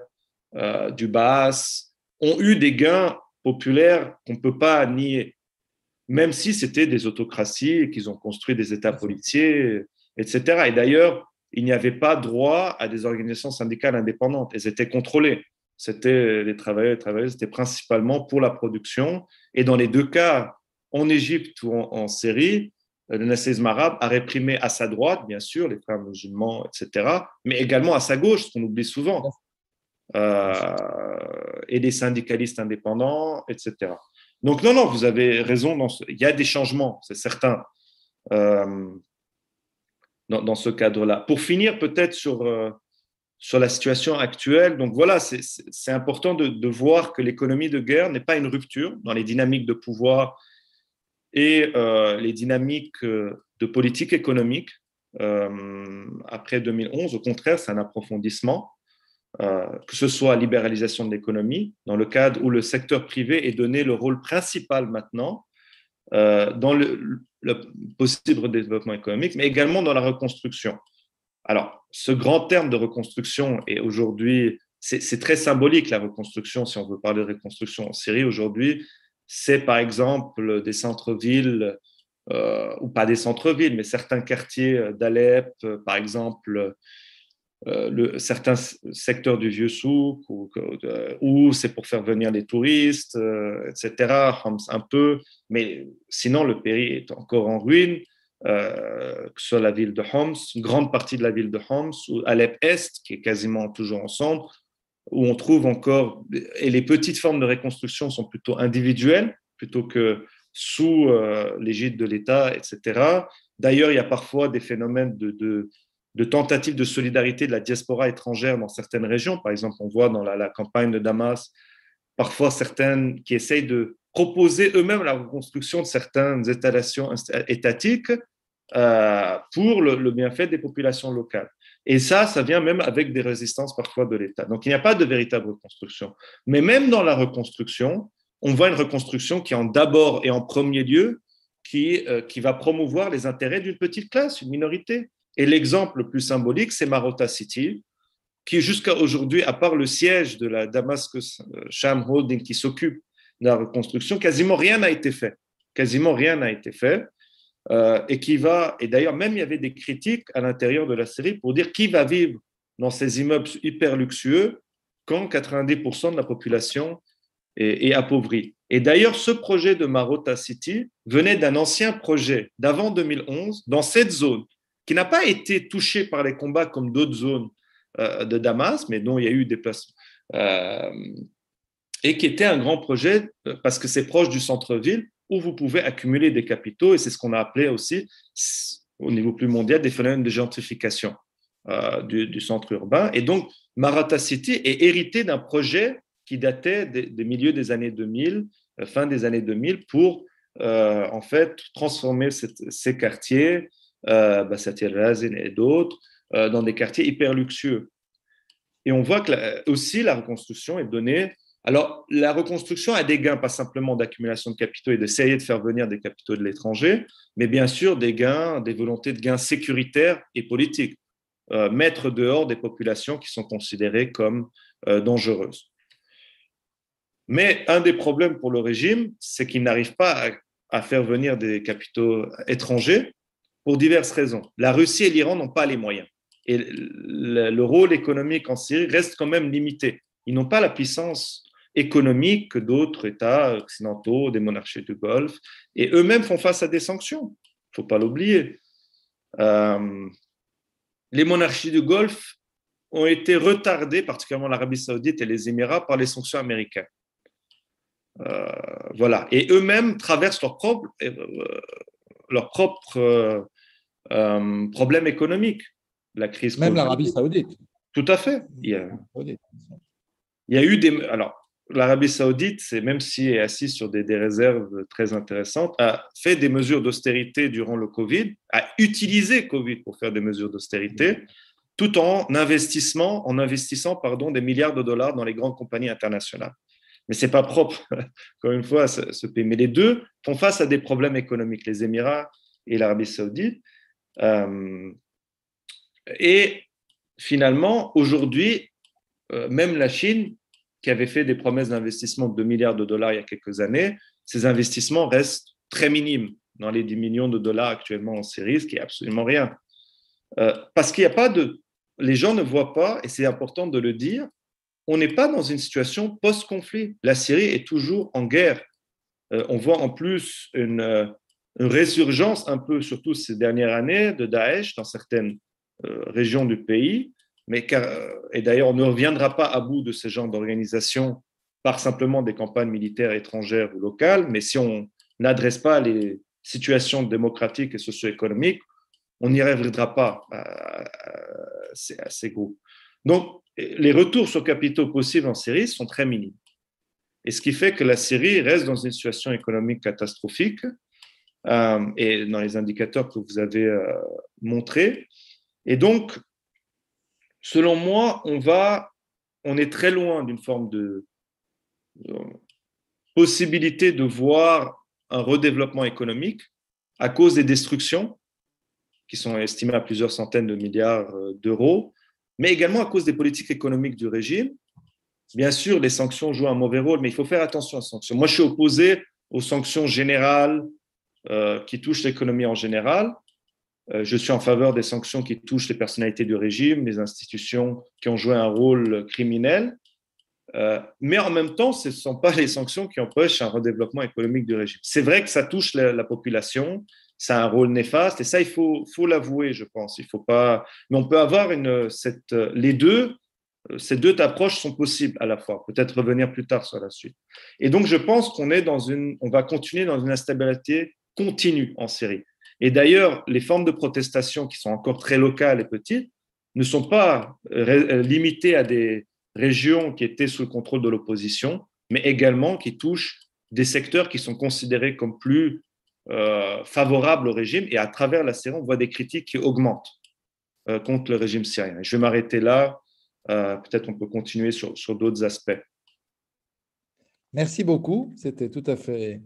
euh, du Baas, ont eu des gains populaires qu'on ne peut pas nier, même si c'était des autocraties et qu'ils ont construit des États policiers, etc. Et d'ailleurs, il n'y avait pas droit à des organisations syndicales indépendantes. Elles étaient contrôlées. C'était les travailleurs et les travailleuses, c'était principalement pour la production et dans les deux cas, en Égypte ou en, Syrie, le nationalisme arabe a réprimé à sa droite, bien sûr, les frères musulmans, etc., mais également à sa gauche, ce qu'on oublie souvent, euh, et les syndicalistes indépendants, etc. Donc, non, non, vous avez raison, il y a des changements, c'est certain, euh, dans, ce cadre-là. Pour finir, peut-être sur, euh, sur la situation actuelle. Donc voilà, c'est important de, voir que l'économie de guerre n'est pas une rupture dans les dynamiques de pouvoir et euh, les dynamiques euh, de politique économique après 2011. Au contraire, c'est un approfondissement, que ce soit libéralisation de l'économie, dans le cadre où le secteur privé est donné le rôle principal maintenant dans le, le possible développement économique, mais également dans la reconstruction. Alors, ce grand terme de reconstruction est aujourd'hui, c'est très symbolique la reconstruction, si on veut parler de reconstruction en Syrie aujourd'hui, c'est par exemple des centres-villes, euh, ou pas des centres-villes, mais certains quartiers d'Alep, par exemple, euh, certains secteurs du vieux souk, où, c'est pour faire venir les touristes, euh, etc., un peu, mais sinon le pays est encore en ruine. Euh, que ce soit la ville de Homs, une grande partie de la ville de Homs, ou Alep-Est, qui est quasiment toujours ensemble, où on trouve encore, et les petites formes de reconstruction sont plutôt individuelles, plutôt que sous euh, l'égide de l'État, etc. D'ailleurs, il y a parfois des phénomènes de, de, tentatives de solidarité de la diaspora étrangère dans certaines régions. Par exemple, on voit dans la, campagne de Damas parfois certaines qui essayent de proposer eux-mêmes la reconstruction de certaines installations étatiques euh, pour le, bienfait des populations locales. Et ça, ça vient même avec des résistances parfois de l'État. Donc il n'y a pas de véritable reconstruction. Mais même dans la reconstruction, on voit une reconstruction qui en d'abord et en premier lieu, qui, euh, qui va promouvoir les intérêts d'une petite classe, une minorité. Et l'exemple le plus symbolique, c'est Marota City, qui jusqu'à aujourd'hui, à part le siège de la Damascus euh, Sham Holding qui s'occupe de la reconstruction, quasiment rien n'a été fait. Quasiment rien n'a été fait. Euh, et qui va, et d'ailleurs, même il y avait des critiques à l'intérieur de la série pour dire qui va vivre dans ces immeubles hyper luxueux quand 90% de la population est, appauvrie. Et d'ailleurs, ce projet de Marota City venait d'un ancien projet d'avant 2011 dans cette zone qui n'a pas été touchée par les combats comme d'autres zones euh, de Damas, mais dont il y a eu des places. Euh, et qui était un grand projet euh, parce que c'est proche du centre-ville où vous pouvez accumuler des capitaux et c'est ce qu'on a appelé aussi au niveau plus mondial des phénomènes de gentrification. du, centre urbain. Et donc, Maratha City est hérité d'un projet qui datait des, milieux des années 2000, fin des années 2000, pour en fait transformer ces quartiers, euh, Razin et d'autres, dans des quartiers hyper luxueux. Et on voit que aussi la reconstruction est donnée. Alors, la reconstruction a des gains, pas simplement d'accumulation de capitaux et d'essayer de faire venir des capitaux de l'étranger, mais bien sûr des gains, des volontés de gains sécuritaires et politiques. Euh, mettre dehors des populations qui sont considérées comme euh, dangereuses. Mais un des problèmes pour le régime, c'est qu'il n'arrive pas à, faire venir des capitaux étrangers pour diverses raisons. La Russie et l'Iran n'ont pas les moyens et le, rôle économique en Syrie reste quand même limité. Ils n'ont pas la puissance économique que d'autres États occidentaux, des monarchies du Golfe, et eux-mêmes font face à des sanctions. Il ne faut pas l'oublier. Euh, les monarchies du Golfe ont été retardées, particulièrement l'Arabie saoudite et les Émirats, par les sanctions américaines. Euh, voilà. Et eux-mêmes traversent leurs propres euh, leur propre, problèmes économiques la crise. Même l'Arabie Saoudite. Tout à fait. Il y a, il y a eu des. Alors, l'Arabie Saoudite, c'est même si elle est assise sur des, des, réserves très intéressantes, a fait des mesures d'austérité durant le Covid, a utilisé Covid pour faire des mesures d'austérité, tout en investissement, en investissant pardon, des milliards de dollars dans les grandes compagnies internationales. Mais c'est pas propre, [LAUGHS] encore une fois, ce, ce, pays. Mais les deux font face à des problèmes économiques, les Émirats et l'Arabie Saoudite. Euh, et finalement, aujourd'hui, euh, même la Chine, qui avait fait des promesses d'investissement de 2 milliards de dollars il y a quelques années, ces investissements restent très minimes dans les 10 millions de dollars actuellement en Syrie, ce qui est absolument rien. Euh, parce qu'il n'y a pas de... Les gens ne voient pas, et c'est important de le dire, on n'est pas dans une situation post-conflit. La Syrie est toujours en guerre. On voit en plus une, une, résurgence un peu, surtout ces dernières années, de Daesh dans certaines euh, régions du pays. Mais euh, et d'ailleurs, on ne reviendra pas à bout de ce genre d'organisation par simplement des campagnes militaires étrangères ou locales, mais si on n'adresse pas les situations démocratiques et socio-économiques, on n'y reviendra pas à, ces, groupes. Donc, les retours sur capitaux possibles en Syrie sont très minimes. Et ce qui fait que la Syrie reste dans une situation économique catastrophique, euh, et dans les indicateurs que vous avez euh, montrés, et donc, selon moi, on est très loin d'une forme de, possibilité de voir un redéveloppement économique à cause des destructions qui sont estimées à plusieurs centaines de milliards euh, d'euros, mais également à cause des politiques économiques du régime. Bien sûr, les sanctions jouent un mauvais rôle, mais il faut faire attention aux sanctions. Moi, je suis opposé aux sanctions générales euh, qui touchent l'économie en général, euh, je suis en faveur des sanctions qui touchent les personnalités du régime, les institutions qui ont joué un rôle criminel. Euh, mais en même temps, ce ne sont pas les sanctions qui empêchent un redéveloppement économique du régime. C'est vrai que ça touche la, population, ça a un rôle néfaste, et ça, il faut, l'avouer, je pense. Il faut pas... Mais on peut avoir les deux, ces deux approches sont possibles à la fois. Peut-être revenir plus tard sur la suite. Et donc, je pense qu'on va continuer dans une instabilité continue en Syrie. Et d'ailleurs, les formes de protestation qui sont encore très locales et petites ne sont pas euh, limitées à des régions qui étaient sous le contrôle de l'opposition, mais également qui touchent des secteurs qui sont considérés comme plus euh, favorables au régime. Et à travers la série, on voit des critiques qui augmentent euh, contre le régime syrien. je vais m'arrêter là. Peut-être on peut continuer sur d'autres aspects. Merci beaucoup. C'était tout à fait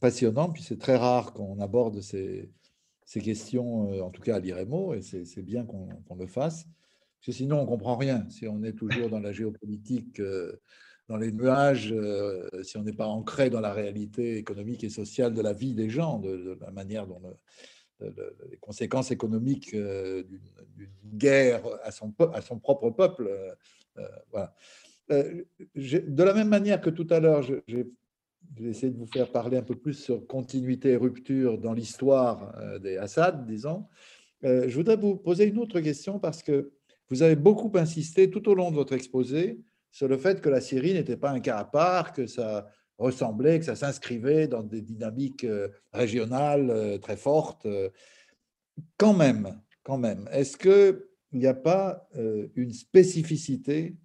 passionnant. Puis c'est très rare qu'on aborde ces, ces questions, euh, en tout cas à l'IREMO, et c'est bien qu'on le fasse, parce que sinon on ne comprend rien. Si on est toujours dans la géopolitique, euh, dans les nuages, euh, si on n'est pas ancré dans la réalité économique et sociale de la vie des gens, de, la manière dont les conséquences économiques d'une guerre à son, à son propre peuple. voilà. de la même manière que tout à l'heure, je vais essayer de vous faire parler un peu plus sur continuité et rupture dans l'histoire euh, des Assad, disons. Euh, je voudrais vous poser une autre question parce que vous avez beaucoup insisté tout au long de votre exposé sur le fait que la Syrie n'était pas un cas à part, que ça ressemblait, que ça s'inscrivait dans des dynamiques euh, régionales très fortes. Quand même, quand même, est-ce que il n'y a pas une spécificité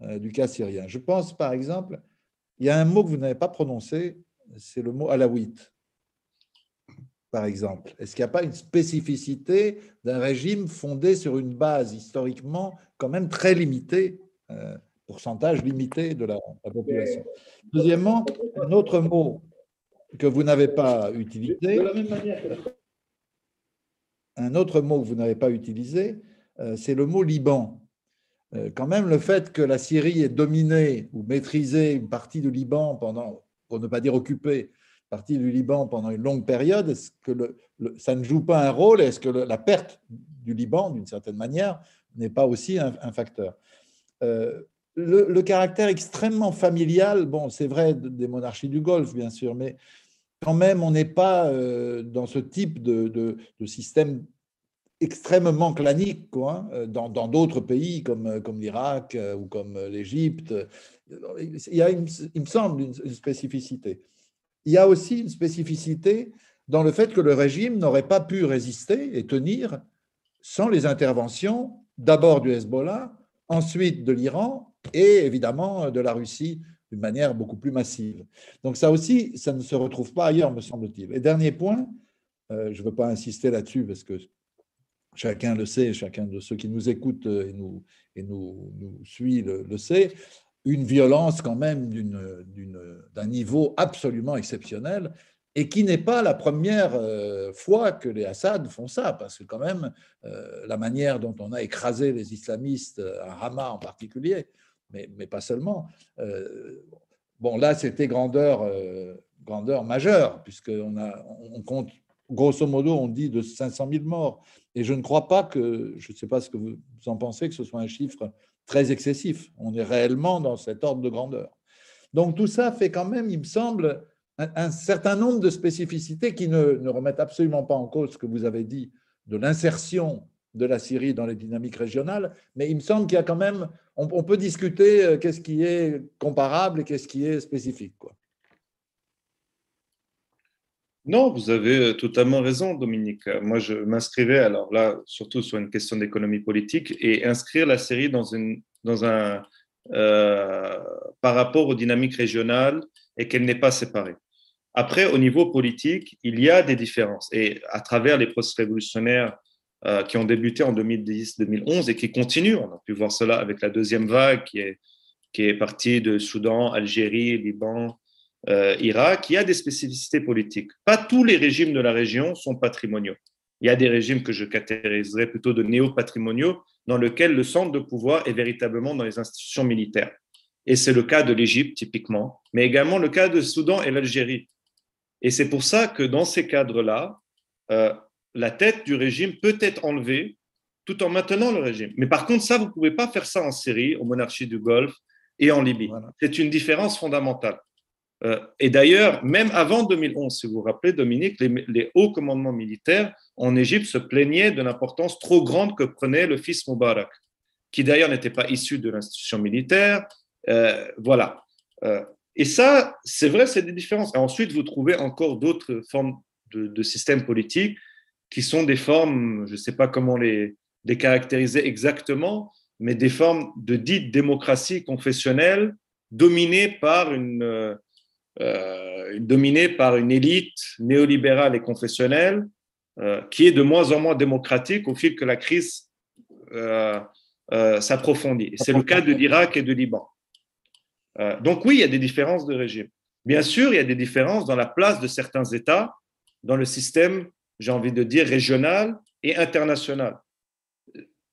du cas syrien? Je pense, par exemple, il y a un mot que vous n'avez pas prononcé, c'est le mot alawite, par exemple. Est-ce qu'il n'y a pas une spécificité d'un régime fondé sur une base historiquement quand même très limitée, euh, pourcentage limité de la, population? Deuxièmement, un autre mot que vous n'avez pas utilisé, un autre mot que vous n'avez pas utilisé, euh, c'est le mot Liban. Euh, quand même, le fait que la Syrie ait dominé ou maîtrisé une partie du Liban pendant, pour ne pas dire occupé, une partie du Liban pendant une longue période, est-ce que ça ne joue pas un rôle? Est-ce que la perte du Liban, d'une certaine manière, n'est pas aussi un, facteur? Euh, le, caractère extrêmement familial, bon, c'est vrai des monarchies du Golfe, bien sûr, mais quand même, on n'est pas dans ce type de, de système extrêmement clanique quoi, hein, dans d'autres pays comme, comme l'Irak euh, ou comme l'Égypte. Il y a, il me semble, une, spécificité. Il y a aussi une spécificité dans le fait que le régime n'aurait pas pu résister et tenir sans les interventions d'abord du Hezbollah, ensuite de l'Iran et évidemment de la Russie d'une manière beaucoup plus massive. Donc ça aussi, ça ne se retrouve pas ailleurs, me semble-t-il. Et dernier point, euh, je ne veux pas insister là-dessus parce que chacun le sait, chacun de ceux qui nous écoutent et nous, et nous, suit le, sait, une violence quand même d'un niveau absolument exceptionnel et qui n'est pas la première euh, fois que les Assad font ça, parce que quand même, euh, la manière dont on a écrasé les islamistes à Hama en particulier, mais, mais pas seulement, euh, bon là c'était grandeur, grandeur majeure, puisqu'on on compte grosso modo, on dit de 500 000 morts. Et je ne crois pas que, je ne sais pas ce que vous en pensez, que ce soit un chiffre très excessif. On est réellement dans cet ordre de grandeur. Donc tout ça fait quand même, il me semble, un, certain nombre de spécificités qui ne, remettent absolument pas en cause ce que vous avez dit de l'insertion de la Syrie dans les dynamiques régionales, mais il me semble qu'il y a quand même, on, on peut discuter euh, qu'est-ce qui est comparable et qu'est-ce qui est spécifique. Quoi. Non, vous avez euh, totalement raison, Dominique. Moi, je m'inscrivais, alors là, surtout sur une question d'économie politique, et inscrire la série dans, un, euh, par rapport aux dynamiques régionales et qu'elle n'est pas séparée. Après, au niveau politique, il y a des différences. Et à travers les processus révolutionnaires euh, qui ont débuté en 2010-2011 et qui continuent, on a pu voir cela avec la deuxième vague qui est partie de Soudan, Algérie, Liban, euh, Irak, il y a des spécificités politiques. Pas tous les régimes de la région sont patrimoniaux. Il y a des régimes que je catégoriserais plutôt de néo-patrimoniaux, dans lesquels le centre de pouvoir est véritablement dans les institutions militaires. Et c'est le cas de l'Égypte, typiquement, mais également le cas de Soudan et l'Algérie. Et c'est pour ça que dans ces cadres-là, euh, la tête du régime peut être enlevée tout en maintenant le régime. Mais par contre, ça, vous ne pouvez pas faire ça en Syrie, aux monarchies du Golfe et en Libye. C'est une différence fondamentale. Euh, et d'ailleurs, même avant 2011, si vous vous rappelez, Dominique, les, hauts commandements militaires en Égypte se plaignaient de l'importance trop grande que prenait le fils Moubarak, qui d'ailleurs n'était pas issu de l'institution militaire. Euh, voilà. Euh, et ça, c'est vrai, c'est des différences. Ensuite, vous trouvez encore d'autres formes de, systèmes politiques qui sont des formes, je ne sais pas comment les, les caractériser exactement, mais des formes de dite démocratie confessionnelle dominées par une euh, dominé par une élite néolibérale et confessionnelle euh, qui est de moins en moins démocratique au fil que la crise euh, s'approfondit. C'est le cas de l'Irak et de Liban. donc oui, il y a des différences de régime. Bien sûr, il y a des différences dans la place de certains États dans le système, j'ai envie de dire, régional et international.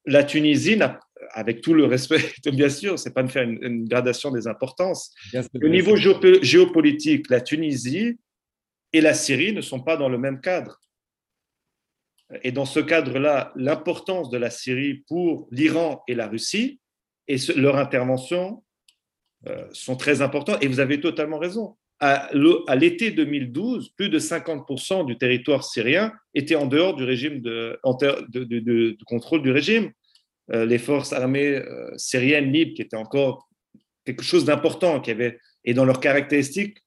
La Tunisie n'a avec tout le respect, [LAUGHS] bien sûr, c'est pas de faire une, gradation des importances. Au niveau géopolitique, la Tunisie et la Syrie ne sont pas dans le même cadre. Et dans ce cadre-là, l'importance de la Syrie pour l'Iran et la Russie et leur intervention euh, sont très importantes. Et vous avez totalement raison. À l'été 2012, plus de 50% du territoire syrien était en dehors du régime de, de contrôle du régime. Euh, les forces armées euh, syriennes libres, qui étaient encore quelque chose d'important, qui avait, et dans leurs caractéristiques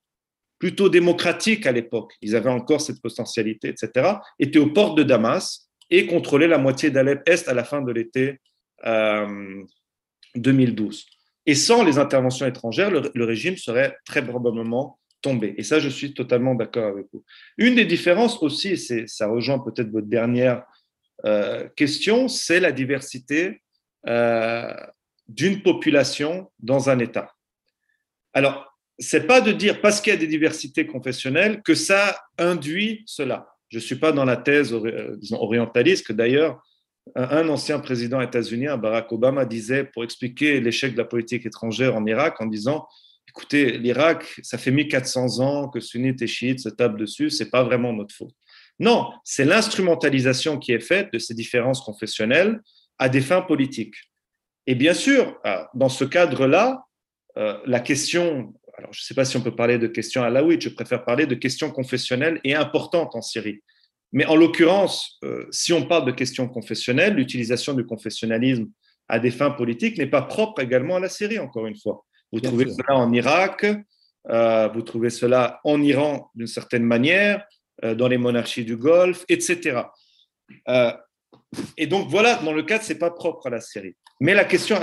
plutôt démocratiques à l'époque, ils avaient encore cette potentialité, etc., étaient aux portes de Damas et contrôler la moitié d'Alep-Est à la fin de l'été 2012. Et sans les interventions étrangères, le, régime serait très probablement tombé. Et ça, je suis totalement d'accord avec vous. Une des différences aussi, et ça rejoint peut-être votre dernière euh, question, c'est la diversité euh, d'une population dans un État. Alors, c'est pas de dire parce qu'il y a des diversités confessionnelles que ça induit cela. Je suis pas dans la thèse euh, orientaliste que d'ailleurs un ancien président états-unien, Barack Obama, disait pour expliquer l'échec de la politique étrangère en Irak en disant écoutez, l'Irak, ça fait 1400 ans que sunnites et chiites se tapent dessus, c'est pas vraiment notre faute. Non, c'est l'instrumentalisation qui est faite de ces différences confessionnelles à des fins politiques. Et bien sûr, euh, dans ce cadre-là, euh, la question, alors je ne sais pas si on peut parler de questions alaouites, je préfère parler de questions confessionnelles et importantes en Syrie. Mais en l'occurrence, euh, si on parle de questions confessionnelles, l'utilisation du confessionnalisme à des fins politiques n'est pas propre également à la Syrie, encore une fois. Vous trouvez cela en Irak, euh, vous trouvez cela en Iran d'une certaine manière, dans les monarchies du Golfe, etc. et donc voilà, dans le cadre, c'est pas propre à la Syrie. Mais la question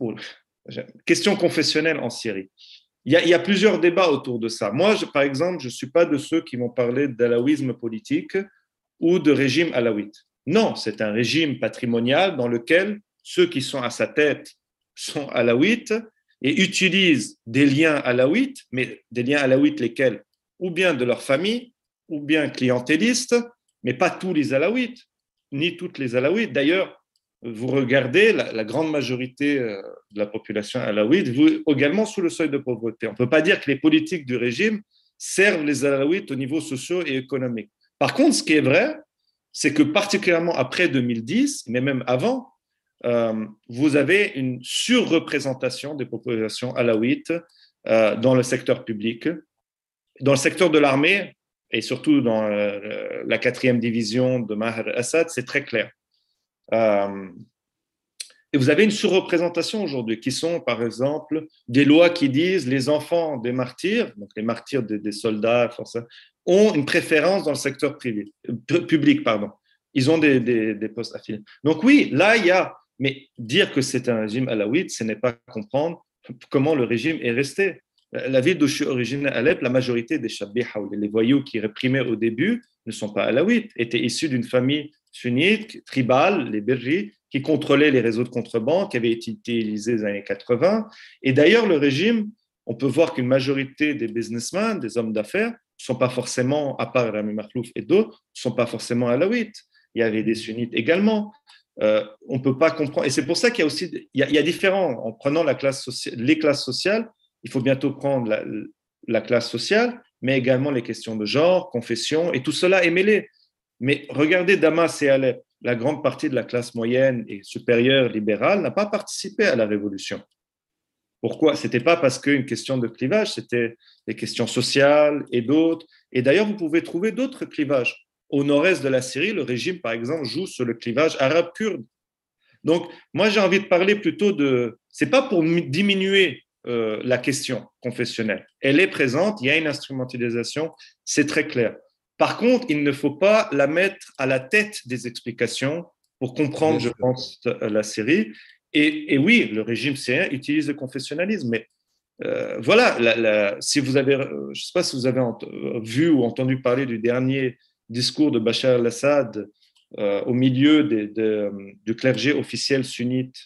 oh, question confessionnelle en Syrie. Il y, a, plusieurs débats autour de ça. Moi, par exemple, je ne suis pas de ceux qui vont parler d'alaouisme politique ou de régime alaouite. Non, c'est un régime patrimonial dans lequel ceux qui sont à sa tête sont alaouites et utilisent des liens alaouites, mais des liens alaouites lesquels? Ou bien de leur famille, ou bien clientélistes, mais pas tous les alaouites, ni toutes les alaouites. D'ailleurs, vous regardez la, grande majorité euh, de la population alaouite, vous, également sous le seuil de pauvreté. On ne peut pas dire que les politiques du régime servent les alaouites au niveau social et économique. Par contre, ce qui est vrai, c'est que particulièrement après 2010, mais même avant, euh, vous avez une surreprésentation des populations alaouites euh, dans le secteur public. Dans le secteur de l'armée, et surtout dans la quatrième division de Maher Assad, c'est très clair. Euh, et vous avez une surreprésentation aujourd'hui, qui sont par exemple des lois qui disent les enfants des martyrs, donc les martyrs des, soldats, ont une préférence dans le secteur public. Pardon. Ils ont des, des, postes affiliés. Donc oui, là, il y a... Mais dire que c'est un régime alaouite, ce n'est pas comprendre comment le régime est resté. La ville d'où je suis originaire, Alep, la majorité des Shabiha, les voyous qui réprimaient au début, ne sont pas alaouites, étaient issus d'une famille sunnites, tribales, les Berri, qui contrôlaient les réseaux de contrebande qui avaient été utilisés dans les années 80. Et d'ailleurs, le régime, on peut voir qu'une majorité des businessmen, des hommes d'affaires, ne sont pas forcément, à part Rami Makhlouf et d'autres, ne sont pas forcément alaouites. Il y avait des sunnites également. Euh, on ne peut pas comprendre. Et c'est pour ça qu'il y a aussi, il y a, différents, en prenant la classe les classes sociales, il faut bientôt prendre la, la classe sociale, mais également les questions de genre, confession, et tout cela est mêlé. Mais regardez Damas et Alep, la grande partie de la classe moyenne et supérieure libérale n'a pas participé à la révolution. Pourquoi? Ce n'était pas parce qu'une question de clivage, c'était des questions sociales et d'autres. Et d'ailleurs, vous pouvez trouver d'autres clivages. Au nord-est de la Syrie, le régime, par exemple, joue sur le clivage arabe-kurde. Donc, moi, j'ai envie de parler plutôt de. C'est pas pour diminuer euh, la question confessionnelle. Elle est présente, il y a une instrumentalisation, c'est très clair. Par contre, il ne faut pas la mettre à la tête des explications pour comprendre, je pense, la série. Et, oui, le régime syrien utilise le confessionnalisme, mais euh, voilà, si vous avez, je ne sais pas si vous avez vu ou entendu parler du dernier discours de Bachar al-Assad euh, au milieu du clergé officiel sunnite.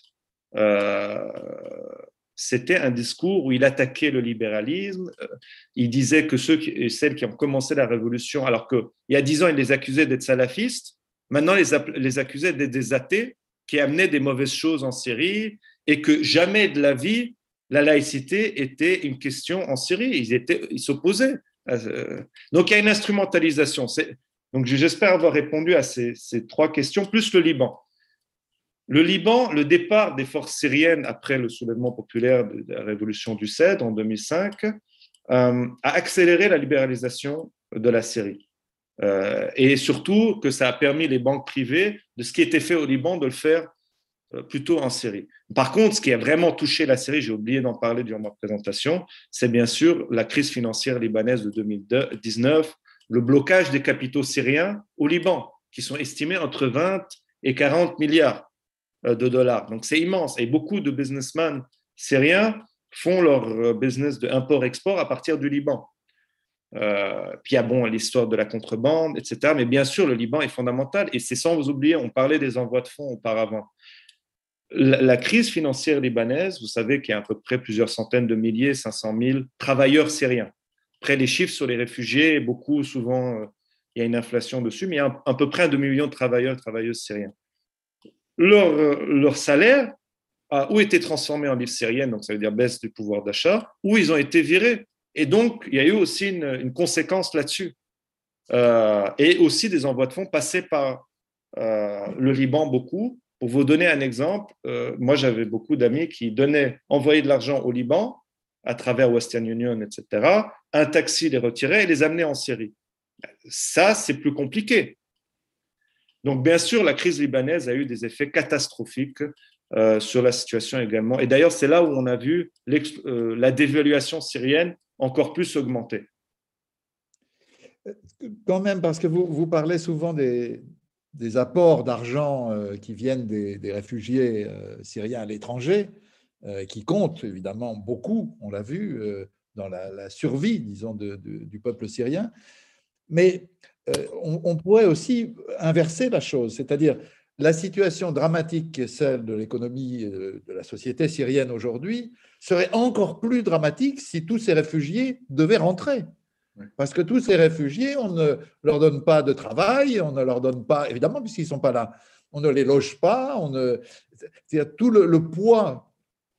C'était un discours où il attaquait le libéralisme. Euh, il disait que ceux qui, celles qui ont commencé la révolution, alors qu'il y a dix ans, il les accusait d'être salafistes, maintenant, les, les accusait d'être des athées qui amenaient des mauvaises choses en Syrie et que jamais de la vie, la laïcité était une question en Syrie. Ils s'opposaient. Euh, donc, il y a une instrumentalisation. Donc, j'espère avoir répondu à ces trois questions, plus le Liban. Le Liban, le départ des forces syriennes après le soulèvement populaire de la révolution du CED en 2005, euh, a accéléré la libéralisation de la Syrie. Euh, et surtout que ça a permis les banques privées de ce qui était fait au Liban de le faire euh, plutôt en Syrie. Par contre, ce qui a vraiment touché la Syrie, j'ai oublié d'en parler durant ma présentation, c'est bien sûr la crise financière libanaise de 2019, le blocage des capitaux syriens au Liban. qui sont estimés entre 20 et 40 milliards de dollars. Donc c'est immense. Et beaucoup de businessmen syriens font leur euh, business de import-export à partir du Liban. Euh, puis il y a bon, l'histoire de la contrebande, etc. Mais bien sûr, le Liban est fondamental. Et c'est sans oublier, on parlait des envois de fonds auparavant. La, crise financière libanaise, vous savez qu'il y a à peu près plusieurs centaines de milliers, 500 000 travailleurs syriens. Après, les chiffres sur les réfugiés, beaucoup, souvent, euh, il y a une inflation dessus, mais il y a à peu près un demi-million de travailleurs et travailleuses syriens. Leur, euh, leur salaire a ou été transformé en livre syrienne, donc ça veut dire baisse du pouvoir d'achat, ou ils ont été virés et donc, il y a eu aussi une, conséquence là-dessus. Euh, et aussi des envois de fonds passés par euh, le Liban beaucoup. Pour vous donner un exemple, moi j'avais beaucoup d'amis qui donnaient, envoyaient de l'argent au Liban à travers Western Union, etc. Un taxi les retirait et les amenait en Syrie. Ça, c'est plus compliqué. Donc, bien sûr, la crise libanaise a eu des effets catastrophiques sur la situation également. Et d'ailleurs, c'est là où on a vu la dévaluation syrienne encore plus augmenter. Quand même, parce que vous, vous parlez souvent des, apports d'argent euh, qui viennent des, réfugiés euh, syriens à l'étranger, euh, qui comptent évidemment beaucoup, on l'a vu, dans la, survie, disons, du peuple syrien. Mais on, on, pourrait aussi inverser la chose, c'est-à-dire la situation dramatique qui est celle de l'économie de la société syrienne aujourd'hui serait encore plus dramatique si tous ces réfugiés devaient rentrer. Parce que tous ces réfugiés, on ne leur donne pas de travail, on ne leur donne pas, évidemment, puisqu'ils ne sont pas là, on ne les loge pas, on ne, tout le, poids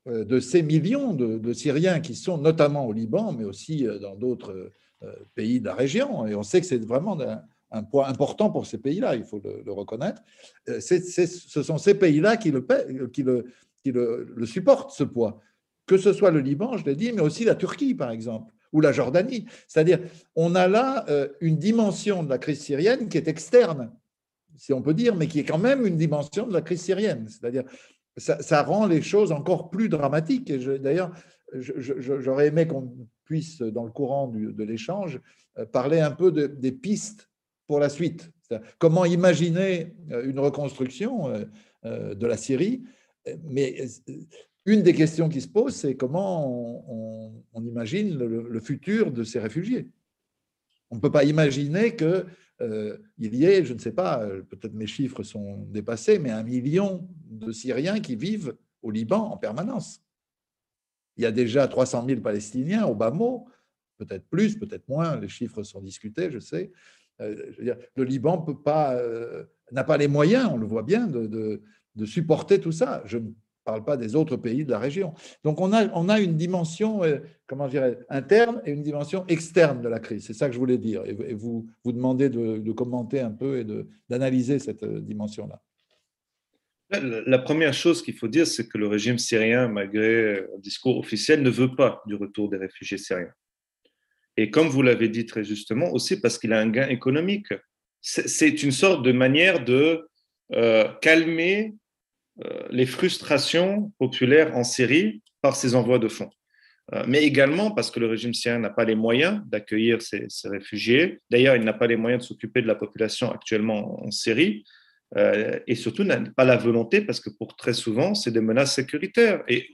euh, de ces millions de, Syriens qui sont notamment au Liban, mais aussi euh, dans d'autres euh, pays de la région, et on sait que c'est vraiment un, poids important pour ces pays-là, il faut le, reconnaître, ce sont ces pays-là qui, le, qui, le, qui le supportent, ce poids que ce soit le Liban, je l'ai dit, mais aussi la Turquie, par exemple, ou la Jordanie. C'est-à-dire, on a là euh, une dimension de la crise syrienne qui est externe, si on peut dire, mais qui est quand même une dimension de la crise syrienne. C'est-à-dire, ça, rend les choses encore plus dramatiques. D'ailleurs, j'aurais aimé qu'on puisse, dans le courant de l'échange, euh, parler un peu des pistes pour la suite. Comment imaginer euh, une reconstruction de la Syrie mais une des questions qui se posent, c'est comment on, imagine le, futur de ces réfugiés. On ne peut pas imaginer euh, y ait, je ne sais pas, peut-être mes chiffres sont dépassés, mais un million de Syriens qui vivent au Liban en permanence. Il y a déjà 300 000 Palestiniens au bas mot, peut-être plus, peut-être moins, les chiffres sont discutés, je sais. Euh, le Liban euh, n'a pas les moyens, on le voit bien, de, supporter tout ça. Je parle pas des autres pays de la région. Donc on a, une dimension, euh, comment interne et une dimension externe de la crise. C'est ça que je voulais dire. Et vous vous demandez de, commenter un peu et d'analyser cette dimension-là. La première chose qu'il faut dire, c'est que le régime syrien, malgré un discours officiel, ne veut pas du retour des réfugiés syriens. Et comme vous l'avez dit très justement, aussi parce qu'il a un gain économique. C'est une sorte de manière de euh, calmer euh, les frustrations populaires en Syrie par ces envois de fonds. Euh, mais également parce que le régime syrien n'a pas les moyens d'accueillir ces, réfugiés. D'ailleurs, il n'a pas les moyens de s'occuper de la population actuellement en Syrie. Euh, et surtout pas la volonté parce que pour très souvent, c'est des menaces sécuritaires. Et,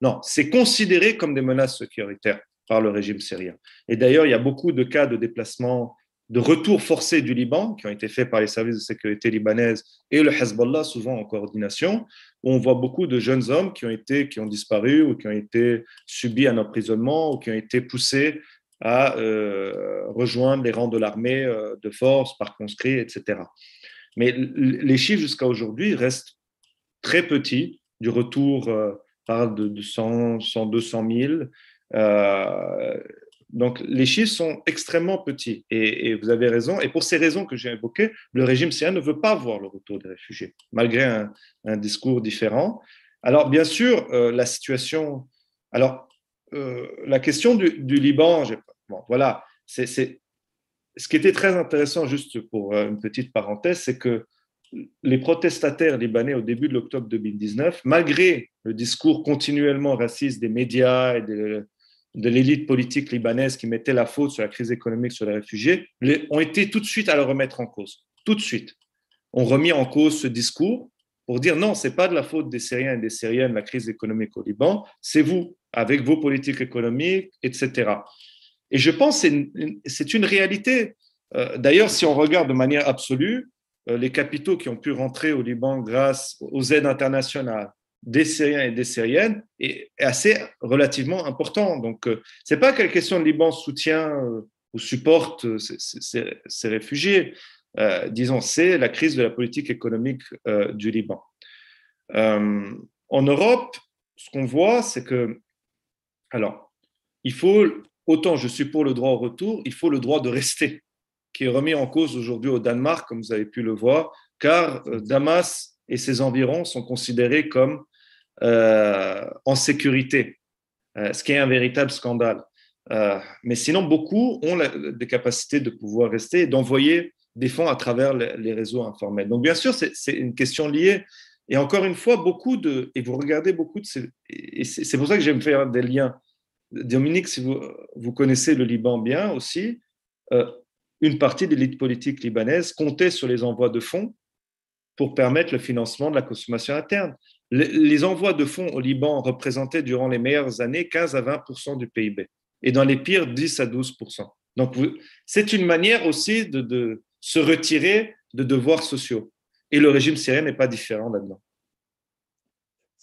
non, c'est considéré comme des menaces sécuritaires par le régime syrien. Et d'ailleurs, il y a beaucoup de cas de déplacement de retour forcé du Liban, qui ont été faits par les services de sécurité libanaises et le Hezbollah, souvent en coordination, où on voit beaucoup de jeunes hommes qui ont, été, qui ont disparu ou qui ont été subis un emprisonnement ou qui ont été poussés à euh, rejoindre les rangs de l'armée euh, de force, par conscrit, etc. Mais les chiffres jusqu'à aujourd'hui restent très petits. Du retour, euh, parle de 100, 100 200 000. Donc, les chiffres sont extrêmement petits. Et, vous avez raison. Et pour ces raisons que j'ai évoquées, le régime syrien ne veut pas voir le retour des réfugiés, malgré un, discours différent. Alors, bien sûr, euh, la situation. Alors, euh, la question du, Liban, bon, voilà, c'est ce qui était très intéressant, juste pour euh, une petite parenthèse, c'est que les protestataires libanais au début de l'octobre 2019, malgré le discours continuellement raciste des médias et de, l'élite politique libanaise qui mettait la faute sur la crise économique sur les réfugiés ont été tout de suite à le remettre en cause. Tout de suite. ont remis en cause ce discours pour dire non, ce n'est pas de la faute des Syriens et des Syriennes la crise économique au Liban, c'est vous, avec vos politiques économiques, etc. Et je pense que c'est une, réalité. Euh, d'ailleurs, si on regarde de manière absolue, euh, les capitaux qui ont pu rentrer au Liban grâce aux aides internationales des Syriens et des Syriennes est assez relativement important. Donc, euh, ce n'est pas que la question de Liban soutient ou supporte ces réfugiés. Disons, c'est la crise de la politique économique du Liban. En Europe, ce qu'on voit, c'est que, alors, il faut, autant je suis pour le droit au retour, il faut le droit de rester, qui est remis en cause aujourd'hui au Danemark, comme vous avez pu le voir, car Damas et ses environs sont considérés comme en sécurité, ce qui est un véritable scandale. mais sinon, beaucoup ont des capacités de pouvoir rester et d'envoyer des fonds à travers les réseaux informels. Donc, bien sûr, c'est une question liée. Et encore une fois, beaucoup de, et vous regardez beaucoup de et c'est pour ça que j'aime faire des liens. Dominique, si vous, connaissez le Liban bien aussi, euh, une partie de l'élite politique libanaise comptait sur les envois de fonds pour permettre le financement de la consommation interne. Les, les envois de fonds au Liban représentaient durant les meilleures années 15 à 20% du PIB et dans les pires 10 à 12 Donc, c'est une manière aussi de, de se retirer de devoirs sociaux. Et le régime syrien n'est pas différent là-dedans.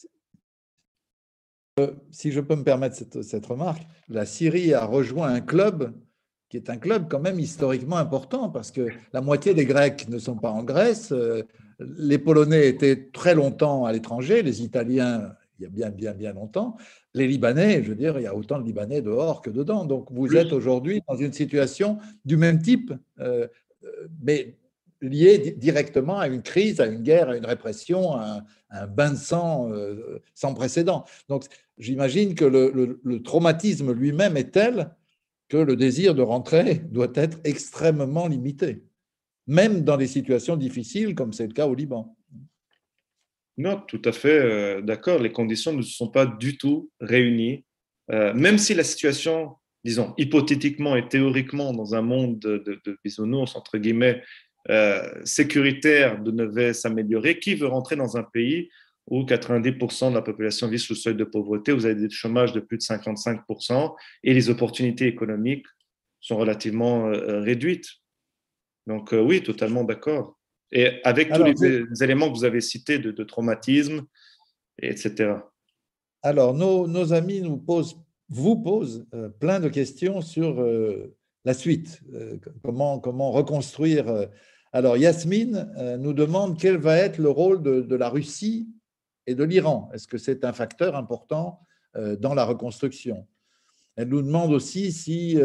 Euh, si je peux me permettre cette, remarque, la Syrie a rejoint un club qui est un club quand même historiquement important parce que la moitié des Grecs ne sont pas en Grèce, euh, les Polonais étaient très longtemps à l'étranger, les Italiens il y a bien, bien, bien longtemps, les Libanais, je veux dire, il y a autant de Libanais dehors que dedans. Donc vous êtes aujourd'hui dans une situation du même type. Euh, euh, mais lié directement à une crise, à une guerre, à une répression, à un, bain de sang euh, sans précédent. Donc j'imagine que le, traumatisme lui-même est tel que le désir de rentrer [LAUGHS] doit être extrêmement limité, même dans des situations difficiles comme c'est le cas au Liban. Non, tout à fait euh, d'accord. Les conditions ne se sont pas du tout réunies. même si la situation disons, hypothétiquement et théoriquement, dans un monde de, bisounours, entre guillemets, euh, sécuritaire devait s'améliorer, qui veut rentrer dans un pays où 90% de la population vit sous le seuil de pauvreté, vous avez des chômages de plus de 55% et les opportunités économiques sont relativement euh, réduites. Donc euh, oui, totalement d'accord. Et avec tous les, éléments que vous avez cités de, traumatisme, etc. Alors, nos, nos amis nous posent vous pose euh, plein de questions sur la suite, comment, comment reconstruire. Alors, Yasmine nous demande quel va être le rôle de, la Russie et de l'Iran. Est-ce que c'est un facteur important dans la reconstruction? Elle nous demande aussi si,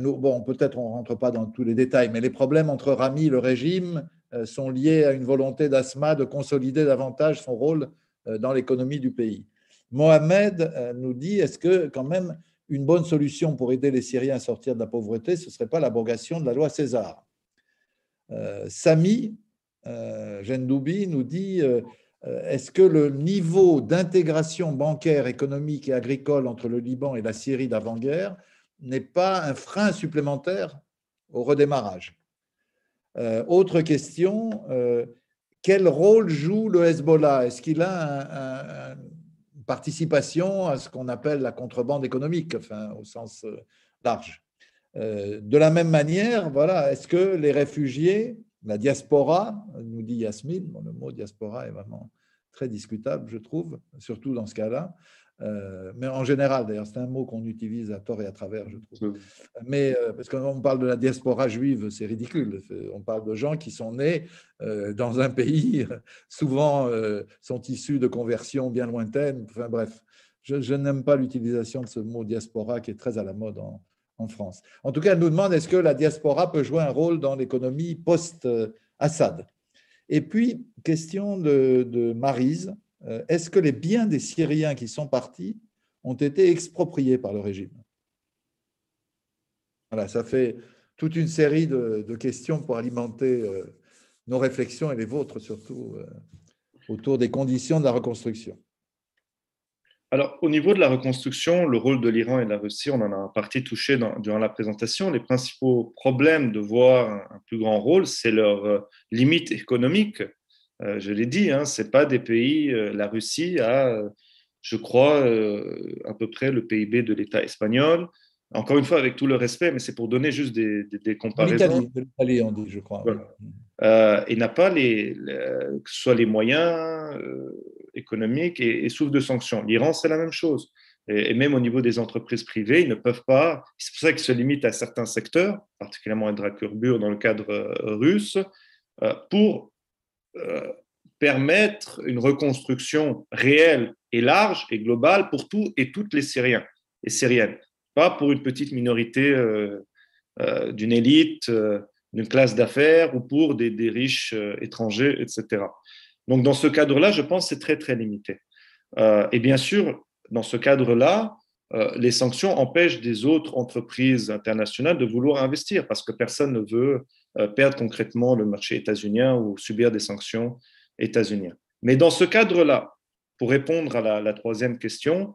bon, peut-être on ne rentre pas dans tous les détails, mais les problèmes entre Rami et le régime sont liés à une volonté d'Asma de consolider davantage son rôle dans l'économie du pays. Mohamed euh, nous dit, est-ce que quand même une bonne solution pour aider les Syriens à sortir de la pauvreté, ce ne serait pas l'abrogation de la loi César? Euh, euh, Gendoubi nous dit, est-ce que le niveau d'intégration bancaire, économique et agricole entre le Liban et la Syrie d'avant-guerre n'est pas un frein supplémentaire au redémarrage? Autre question, quel rôle joue le Hezbollah? Est-ce qu'il a un, participation à ce qu'on appelle la contrebande économique, au sens euh, large? Euh, de la même manière, voilà, est-ce que les réfugiés, la diaspora, nous dit Yasmine, le mot diaspora est vraiment très discutable, je trouve, surtout dans ce cas-là, euh, mais en général, d'ailleurs, c'est un mot qu'on utilise à tort et à travers, je trouve. Mais euh, parce qu'on parle de la diaspora juive, c'est ridicule. On parle de gens qui sont nés euh, dans un pays, souvent sont issus de conversions bien lointaines. Enfin bref, je, n'aime pas l'utilisation de ce mot diaspora qui est très à la mode en, France. En tout cas, elle nous demande est-ce que la diaspora peut jouer un rôle dans l'économie post-Assad? Et puis, question de, de Marise euh, est-ce que les biens des Syriens qui sont partis ont été expropriés par le régime? Voilà, ça fait toute une série de, questions pour alimenter euh, nos réflexions et les vôtres surtout euh, autour des conditions de la reconstruction. Alors, au niveau de la reconstruction, le rôle de l'Iran et de la Russie, on en a en partie touché durant la présentation. Les principaux problèmes de voir un, plus grand rôle, c'est leur euh, limite économique. Euh, je l'ai dit, hein, ce n'est pas des pays. Euh, la Russie a, je crois, à peu près le PIB de l'État espagnol. Encore une fois, avec tout le respect, mais c'est pour donner juste des, des, comparaisons. L'Italie, on dit, je crois. et n'a pas les, que ce soit les moyens économique et, souffre de sanctions. L'Iran, c'est la même chose. Et, même au niveau des entreprises privées, ils ne peuvent pas, c'est pour ça qu'ils se limitent à certains secteurs, particulièrement hydrocarbures dans le cadre euh, russe, euh, pour euh, permettre une reconstruction réelle et large et globale pour tous et toutes les Syriens et Syriennes, pas pour une petite minorité d'une élite, d'une classe d'affaires ou pour des riches étrangers, etc. Donc, dans ce cadre-là, je pense que c'est très, très limité. Euh, et bien sûr, dans ce cadre-là, euh, les sanctions empêchent des autres entreprises internationales de vouloir investir parce que personne ne veut euh, perdre concrètement le marché états-unien ou subir des sanctions états-uniennes. Mais dans ce cadre-là, pour répondre à la, troisième question,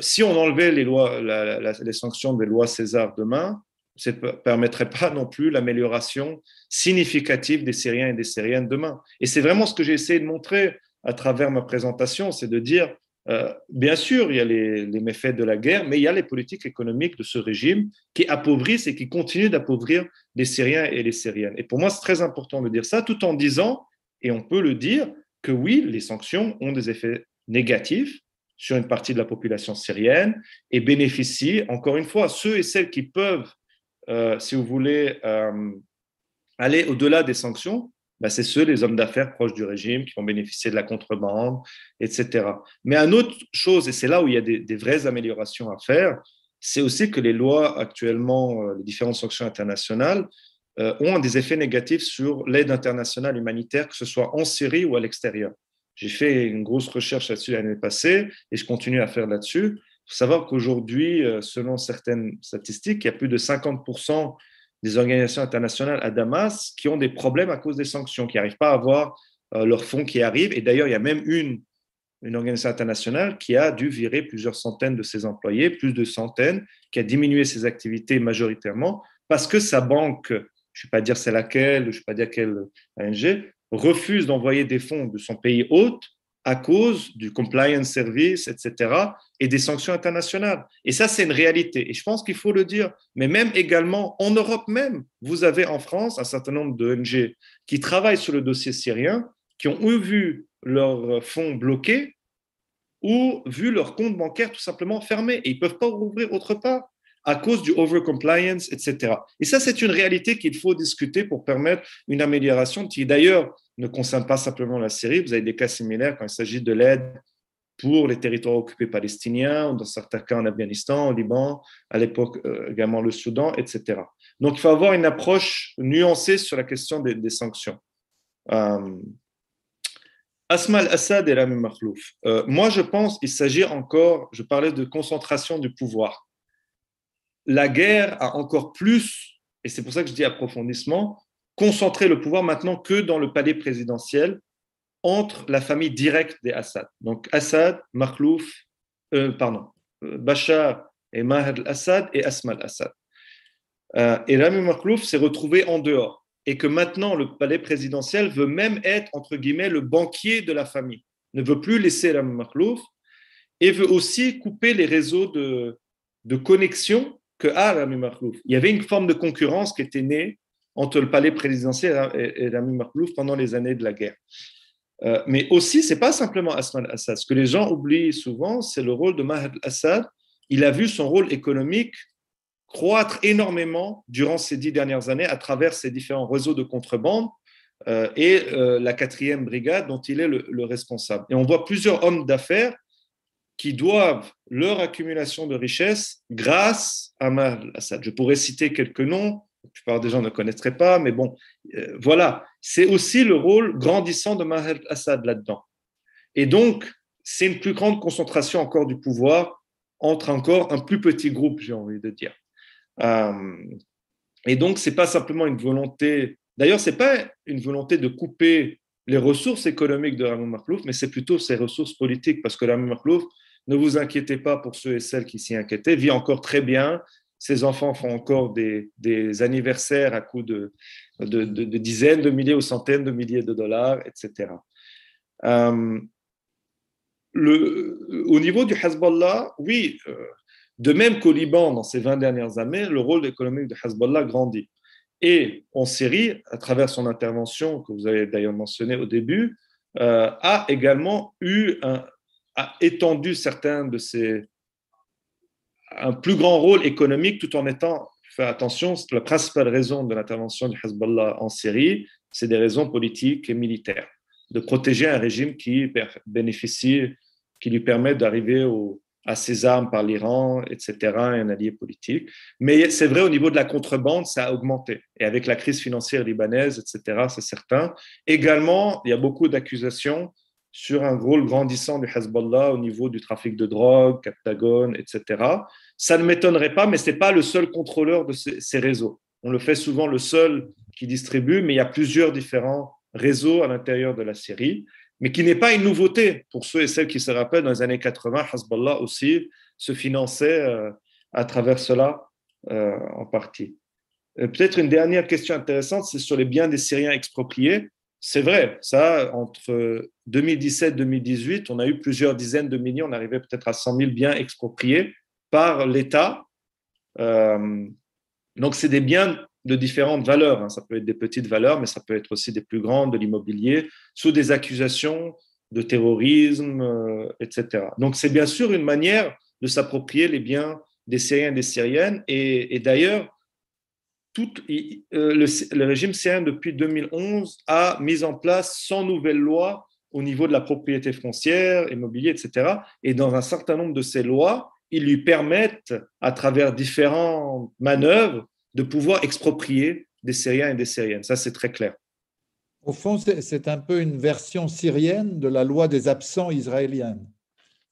si on enlevait les, lois, les sanctions des lois César demain, ça ne permettrait pas non plus l'amélioration significative des Syriens et des Syriennes demain. Et c'est vraiment ce que j'ai essayé de montrer à travers ma présentation, c'est de dire, euh, bien sûr, il y a les, méfaits de la guerre, mais il y a les politiques économiques de ce régime qui appauvrissent et qui continuent d'appauvrir les Syriens et les Syriennes. Et pour moi, c'est très important de dire ça, tout en disant, et on peut le dire, que oui, les sanctions ont des effets négatifs sur une partie de la population syrienne et bénéficient, encore une fois, ceux et celles qui peuvent euh, si vous voulez, euh, aller au-delà des sanctions, bah, c'est ceux, les hommes d'affaires proches du régime, qui vont bénéficier de la contrebande, etc. Mais une autre chose, et c'est là où il y a des, vraies améliorations à faire, c'est aussi que les lois actuellement, euh, les différentes sanctions internationales, ont des effets négatifs sur l'aide internationale humanitaire, que ce soit en Syrie ou à l'extérieur. J'ai fait une grosse recherche là-dessus l'année passée et je continue à faire là-dessus. Il faut savoir qu'aujourd'hui, euh, selon certaines statistiques, il y a plus de 50% des organisations internationales à Damas qui ont des problèmes à cause des sanctions, qui n'arrivent pas à avoir euh, leurs fonds qui arrivent. Et d'ailleurs, il y a même une, organisation internationale qui a dû virer plusieurs centaines de ses employés, plus de centaines, qui a diminué ses activités majoritairement parce que sa banque, je ne vais pas dire c'est laquelle, je ne vais pas dire quelle ONG, refuse d'envoyer des fonds de son pays hôte à cause du compliance service, etc., et des sanctions internationales. Et ça, c'est une réalité. Et je pense qu'il faut le dire. Mais même également, en Europe même, vous avez en France un certain nombre d'ONG qui travaillent sur le dossier syrien, qui ont vu leurs fonds bloqués ou vu leur compte bancaire tout simplement fermé. Et ils ne peuvent pas rouvrir autre part à cause du overcompliance, etc. Et ça, c'est une réalité qu'il faut discuter pour permettre une amélioration qui, d'ailleurs, ne concerne pas simplement la Syrie. Vous avez des cas similaires quand il s'agit de l'aide pour les territoires occupés palestiniens, ou dans certains cas en Afghanistan, au Liban, à l'époque euh, également le Soudan, etc. Donc, il faut avoir une approche nuancée sur la question des, sanctions. Euh, Asma al-Assad et Rami Makhlouf. Euh, moi, je pense qu'il s'agit encore, je parlais de concentration du pouvoir la guerre a encore plus, et c'est pour ça que je dis approfondissement, concentré le pouvoir maintenant que dans le palais présidentiel entre la famille directe des Assad. Donc Assad, Makhlouf, euh, pardon, euh, Bachar et Maher al-Assad et Asma al-Assad. Euh, et Rami Makhlouf s'est retrouvé en dehors et que maintenant le palais présidentiel veut même être, entre guillemets, le banquier de la famille, ne veut plus laisser Rami Makhlouf et veut aussi couper les réseaux de, de connexion que Rami. Il y avait une forme de concurrence qui était née entre le palais présidentiel et Rami Makhlouf pendant les années de la guerre. Euh, mais aussi, c'est pas simplement Asman Assad. Ce que les gens oublient souvent, c'est le rôle de Maher Assad. Il a vu son rôle économique croître énormément durant ces dix dernières années à travers ses différents réseaux de contrebande euh, et euh, la quatrième brigade dont il est le responsable. Et on voit plusieurs hommes d'affaires qui doivent leur accumulation de richesses grâce à Maher Assad. Je pourrais citer quelques noms, la plupart des gens ne connaîtraient pas, mais bon, euh, voilà, c'est aussi le rôle grandissant de Maher Assad là-dedans. Et donc, c'est une plus grande concentration encore du pouvoir entre encore un plus petit groupe, j'ai envie de dire. Euh, et donc, c'est pas simplement une volonté. D'ailleurs, c'est pas une volonté de couper les ressources économiques de Rami Makhlouf, mais c'est plutôt ses ressources politiques, parce que Rami Makhlouf ne vous inquiétez pas pour ceux et celles qui s'y inquiétaient, vit encore très bien. Ses enfants font encore des, anniversaires à coût de, dizaines de milliers ou centaines de milliers de dollars, etc. Euh, au niveau du Hezbollah, oui, euh, de même qu'au Liban, dans ces 20 dernières années, le rôle économique de Hezbollah grandit. Et en Syrie, à travers son intervention, que vous avez d'ailleurs mentionné au début, euh, a également eu un, a étendu certains de ses un plus grand rôle économique tout en étant fait attention, la principale raison de l'intervention du Hezbollah en Syrie, c'est des raisons politiques et militaires, de protéger un régime qui bénéficie, qui lui permet d'arriver à ses armes par l'Iran, etc., et un allié politique. Mais c'est vrai, au niveau de la contrebande, ça a augmenté. Et avec la crise financière libanaise, etc., c'est certain. Également, il y a beaucoup d'accusations sur un rôle grandissant du Hezbollah au niveau du trafic de drogue, Captagon, etc. Ça ne m'étonnerait pas, mais ce n'est pas le seul contrôleur de ces, réseaux. On le fait souvent le seul qui distribue, mais il y a plusieurs différents réseaux à l'intérieur de la Syrie, mais qui n'est pas une nouveauté pour ceux et celles qui se rappellent, dans les années 80, Hezbollah aussi se finançait euh, à travers cela euh, en partie. Euh, peut-être une dernière question intéressante, c'est sur les biens des Syriens expropriés. C'est vrai, ça, entre 2017 et 2018, on a eu plusieurs dizaines de millions, on arrivait peut-être à 100 000 biens expropriés par l'État. Euh, donc, c'est des biens de différentes valeurs. Hein. Ça peut être des petites valeurs, mais ça peut être aussi des plus grandes, de l'immobilier, sous des accusations de terrorisme, euh, etc. Donc, c'est bien sûr une manière de s'approprier les biens des Syriens et des Syriennes. Et d'ailleurs, euh, le, régime syrien, depuis 2011, a mis en place 100 nouvelles lois au niveau de la propriété foncière, immobilier, etc. Et dans un certain nombre de ces lois, ils lui permettent, à travers différentes manœuvres, de pouvoir exproprier des Syriens et des Syriennes. Ça, c'est très clair. Au fond, c'est un peu une version syrienne de la loi des absents israélienne,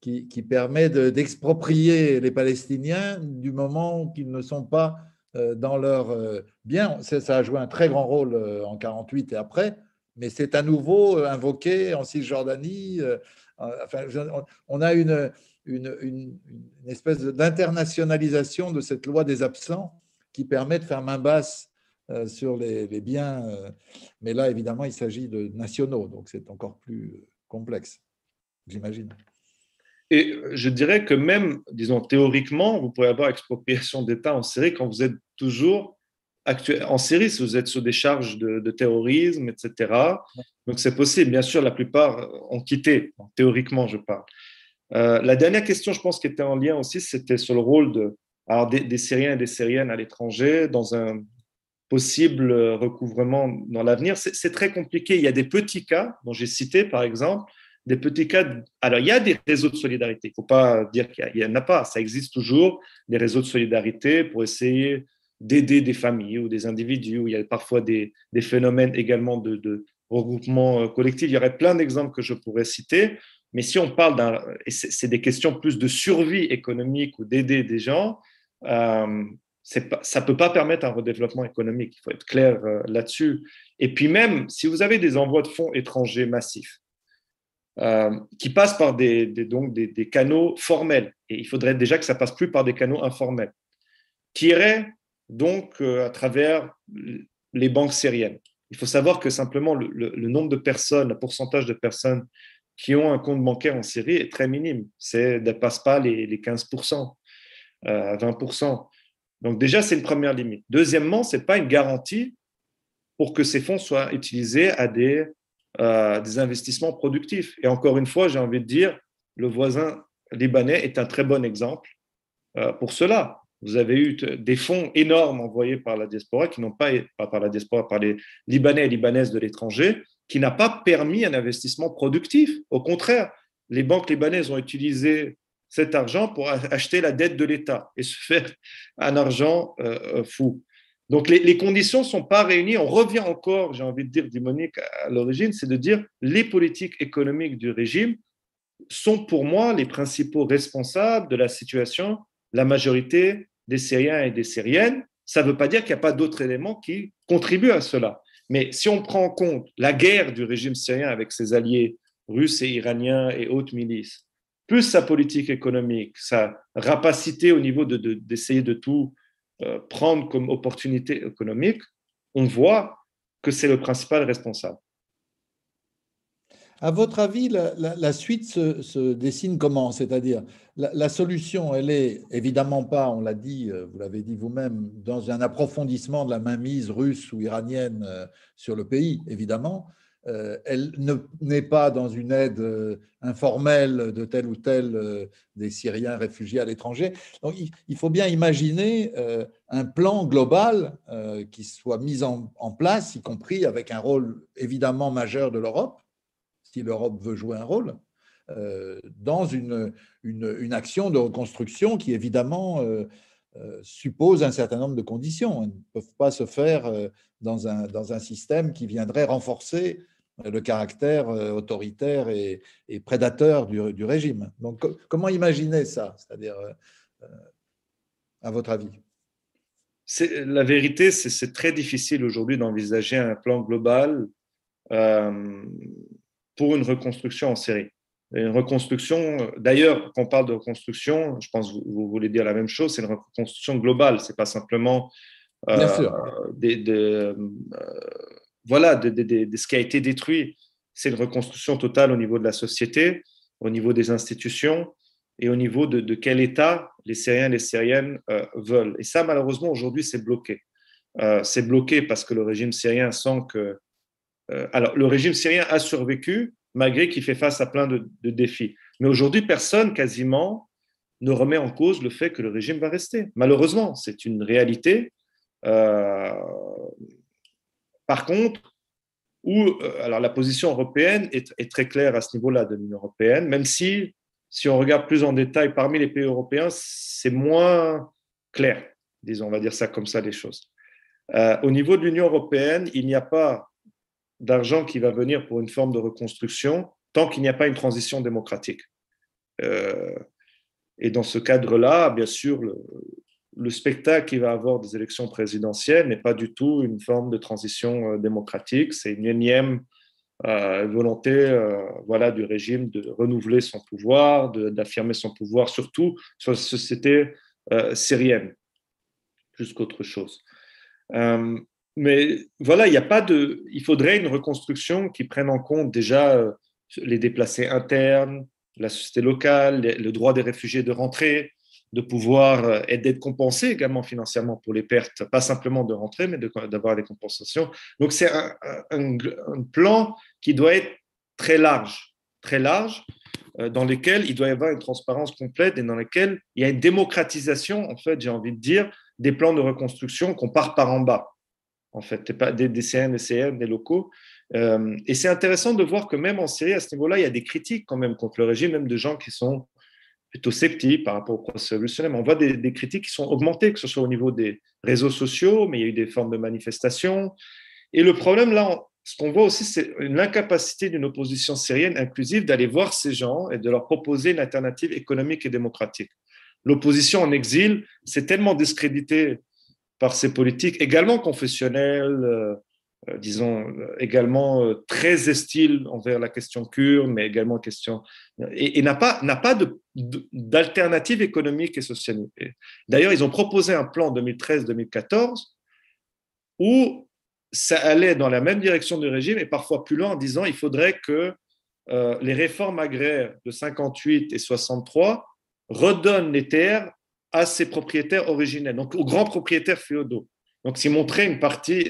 qui, permet d'exproprier les Palestiniens du moment qu'ils ne sont pas dans leur euh, bien. Ça a joué un très grand rôle euh, en 48 et après, mais c'est à nouveau invoqué en Cisjordanie. Enfin, on a une, une, une, espèce d'internationalisation de cette loi des absents qui permet de faire main basse sur les biens. Mais là, évidemment, il s'agit de nationaux, donc c'est encore plus complexe, j'imagine. Et je dirais que même, disons, théoriquement, vous pouvez avoir expropriation d'État en Syrie quand vous êtes toujours en Syrie, si vous êtes sous des charges de, terrorisme, etc. Donc c'est possible. Bien sûr, la plupart ont quitté, théoriquement, je parle. Euh, la dernière question, je pense, qui était en lien aussi, c'était sur le rôle de, des, des, Syriens et des Syriennes à l'étranger dans un possible recouvrement dans l'avenir. C'est très compliqué. Il y a des petits cas dont j'ai cité, par exemple, des petits cas. Alors, il y a des réseaux de solidarité. Il ne faut pas dire qu'il n'y en a pas. Ça existe toujours, des réseaux de solidarité pour essayer d'aider des familles ou des individus. Où il y a parfois des, des phénomènes également de, regroupement euh, collectif. Il y aurait plein d'exemples que je pourrais citer. Mais si on parle d'un. C'est des questions plus de survie économique ou d'aider des gens. Euh, ça ne peut pas permettre un redéveloppement économique. Il faut être clair euh, là-dessus. Et puis même, si vous avez des envois de fonds étrangers massifs, euh, qui passent par des, donc des, canaux formels. Et il faudrait déjà que ça passe plus par des canaux informels, qui iraient donc euh, à travers les banques syriennes. Il faut savoir que simplement le, nombre de personnes, le pourcentage de personnes qui ont un compte bancaire en Syrie est très minime. Ça ne dépasse pas les, 15%, euh, 20%. Donc déjà, c'est une première limite. Deuxièmement, ce n'est pas une garantie pour que ces fonds soient utilisés à des euh, des investissements productifs. Et encore une fois, j'ai envie de dire, le voisin libanais est un très bon exemple euh, pour cela. Vous avez eu des fonds énormes envoyés par la diaspora, qui n'ont pas, par la diaspora, par les Libanais et Libanaises de l'étranger, qui n'a pas permis un investissement productif. Au contraire, les banques libanaises ont utilisé cet argent pour acheter la dette de l'État et se faire un argent euh, fou. Donc les, conditions ne sont pas réunies. On revient encore, j'ai envie de dire, Dimonique, à l'origine, c'est de dire les politiques économiques du régime sont pour moi les principaux responsables de la situation, la majorité des Syriens et des Syriennes. Ça ne veut pas dire qu'il n'y a pas d'autres éléments qui contribuent à cela. Mais si on prend en compte la guerre du régime syrien avec ses alliés russes et iraniens et autres milices, plus sa politique économique, sa rapacité au niveau d'essayer de, tout prendre comme opportunité économique, on voit que c'est le principal responsable. À votre avis, la, suite se, dessine comment? C'est-à-dire, la, solution, elle est évidemment pas, on l'a dit, euh, vous l'avez dit vous-même, dans un approfondissement de la mainmise russe ou iranienne euh, sur le pays, évidemment. Euh, elle n'est pas dans une aide informelle de tel ou tel des Syriens réfugiés à l'étranger. Donc, il faut bien imaginer un plan global qui soit mis en, place, y compris avec un rôle évidemment majeur de l'Europe si l'Europe veut jouer un rôle, euh, dans une, une, action de reconstruction qui, évidemment, euh, euh, suppose un certain nombre de conditions. Elles ne peuvent pas se faire dans un, dans un système qui viendrait renforcer le caractère autoritaire et, prédateur du, du, régime. Donc, comment imaginer ça C'est-à-dire, à votre avis? La vérité, c'est très difficile aujourd'hui d'envisager un plan global pour une reconstruction en série. Une reconstruction, d'ailleurs, quand on parle de reconstruction, je pense que vous, voulez dire la même chose, c'est une reconstruction globale, c'est pas simplement euh, Des, euh, voilà, de, ce qui a été détruit. C'est une reconstruction totale au niveau de la société, au niveau des institutions et au niveau de, quel État les Syriens et les Syriennes euh, veulent. Et ça, malheureusement, aujourd'hui, c'est bloqué. c'est bloqué parce que le régime syrien sent que alors, le régime syrien a survécu malgré qu'il fait face à plein de, défis. Mais aujourd'hui, personne quasiment ne remet en cause le fait que le régime va rester. Malheureusement, c'est une réalité. Euh, par contre, où, euh, alors la position européenne est, très claire à ce niveau-là de l'Union européenne, même si, si on regarde plus en détail parmi les pays européens, c'est moins clair, disons, on va dire ça comme ça les choses. au niveau de l'Union européenne, il n'y a pas d'argent qui va venir pour une forme de reconstruction tant qu'il n'y a pas une transition démocratique. Euh, et dans ce cadre-là, bien sûr, le, spectacle qui va avoir des élections présidentielles n'est pas du tout une forme de transition euh, démocratique, c'est une énième euh, volonté voilà, du régime de renouveler son pouvoir, d'affirmer son pouvoir, surtout sur la société syrienne, plus qu'autre chose. Mais voilà, il n'y a pas de. Il faudrait une reconstruction qui prenne en compte déjà euh, les déplacés internes, la société locale, le droit des réfugiés de rentrer, de pouvoir euh, et d'être compensés également financièrement pour les pertes, pas simplement de rentrer, mais d'avoir des compensations. Donc c'est un, un, plan qui doit être très large, très large, euh, dans lequel il doit y avoir une transparence complète et dans lequel il y a une démocratisation, en fait, j'ai envie de dire, des plans de reconstruction qu'on part par en bas en fait, pas des, des CN, des CN, des locaux. Euh, et c'est intéressant de voir que même en Syrie, à ce niveau-là, il y a des critiques quand même contre le régime, même de gens qui sont plutôt sceptiques par rapport au processus révolutionnaire. On voit des, critiques qui sont augmentées, que ce soit au niveau des réseaux sociaux, mais il y a eu des formes de manifestations. Et le problème, là, ce qu'on voit aussi, c'est l'incapacité d'une opposition syrienne inclusive d'aller voir ces gens et de leur proposer une alternative économique et démocratique. L'opposition en exil s'est tellement discréditée par ces politiques également confessionnelles, euh, euh, disons, euh, également très hostiles envers la question kurde, mais également question. Et, n'a pas, pas d'alternative économique et sociale. D'ailleurs, ils ont proposé un plan 2013-2014 où ça allait dans la même direction du régime et parfois plus loin en disant il faudrait que les réformes agraires de 58 et 63 redonnent les terres à ses propriétaires originels, donc aux grands propriétaires féodaux. Donc, s'y montrer une partie,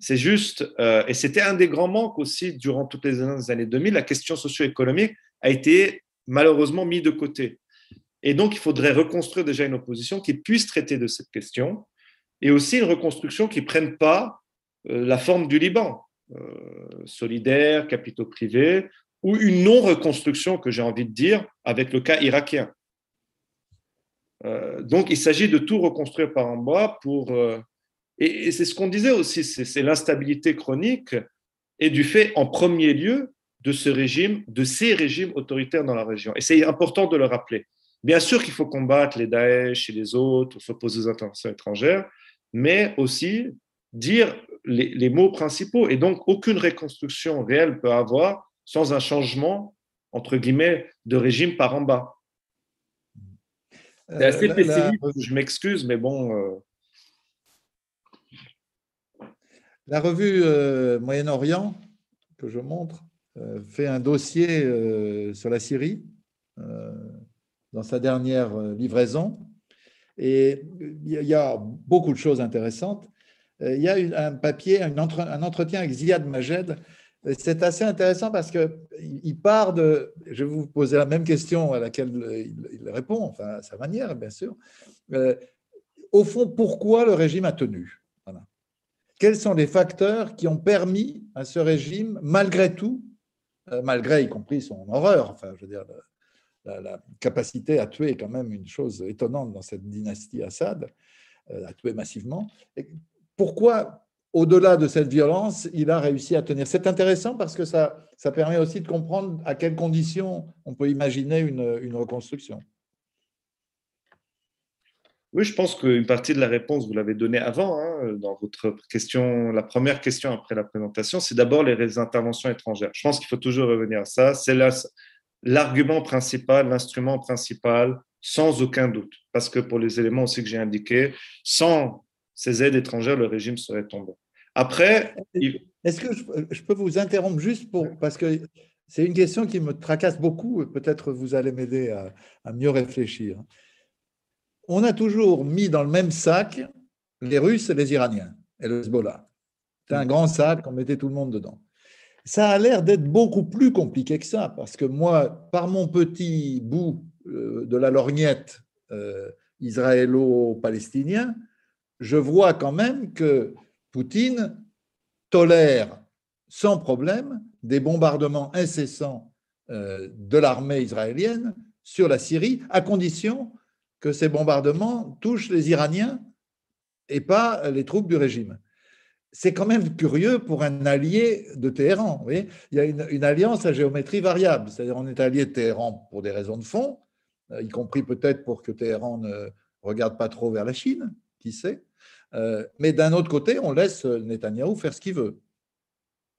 c'est juste, euh, et c'était un des grands manques aussi durant toutes les années 2000, la question socio-économique a été malheureusement mise de côté. Et donc, il faudrait reconstruire déjà une opposition qui puisse traiter de cette question, et aussi une reconstruction qui ne prenne pas euh, la forme du Liban, euh, solidaire, capitaux privés, ou une non-reconstruction, que j'ai envie de dire, avec le cas irakien. Euh, donc, il s'agit de tout reconstruire par en bas pour. Euh, et, c'est ce qu'on disait aussi, c'est l'instabilité chronique et du fait, en premier lieu, de ce régime, de ces régimes autoritaires dans la région. Et c'est important de le rappeler. Bien sûr qu'il faut combattre les Daesh et les autres, s'opposer aux interventions étrangères, mais aussi dire les, mots principaux. Et donc, aucune reconstruction réelle peut avoir sans un changement entre guillemets, de régime par en bas. C'est assez pessimiste, je m'excuse, mais bon. La revue Moyen-Orient, que je montre, fait un dossier sur la Syrie dans sa dernière livraison. Et il y a beaucoup de choses intéressantes. Il y a un papier, un entretien avec Ziad Majed. C'est assez intéressant parce qu'il part de. Je vais vous poser la même question à laquelle il répond, enfin à sa manière, bien sûr. Euh, au fond, pourquoi le régime a tenu? Quels sont les facteurs qui ont permis à ce régime, malgré tout, euh, malgré y compris son horreur, enfin, je veux dire, la, capacité à tuer est quand même une chose étonnante dans cette dynastie Assad, euh, à tuer massivement. pourquoi, au-delà de cette violence, il a réussi à tenir C'est intéressant parce que ça, ça permet aussi de comprendre à quelles conditions on peut imaginer une, reconstruction. Oui, je pense qu'une partie de la réponse, vous l'avez donnée avant, hein, dans votre question, la première question après la présentation, c'est d'abord les interventions étrangères. Je pense qu'il faut toujours revenir à ça. C'est l'argument principal, l'instrument principal, sans aucun doute. Parce que pour les éléments aussi que j'ai indiqués, sans ces aides étrangères, le régime serait tombé. Après. Est-ce que je peux vous interrompre juste pour. Parce que c'est une question qui me tracasse beaucoup et peut-être vous allez m'aider à, à, mieux réfléchir. On a toujours mis dans le même sac les Russes et les Iraniens et le Hezbollah. C'est un grand sac, on mettait tout le monde dedans ça a l'air d'être beaucoup plus compliqué que ça, parce que moi, par mon petit bout euh, de la lorgnette euh, israélo-palestinien, je vois quand même que Poutine tolère sans problème des bombardements incessants euh, de l'armée israélienne sur la Syrie, à condition que ces bombardements touchent les Iraniens et pas les troupes du régime c'est quand même curieux pour un allié de Téhéran. il y a une, alliance à géométrie variable, c'est-à-dire on est allié de Téhéran pour des raisons de fond, euh, y compris peut-être pour que Téhéran ne regarde pas trop vers la Chine, qui sait. Euh, mais d'un autre côté, on laisse Netanyahou faire ce qu'il veut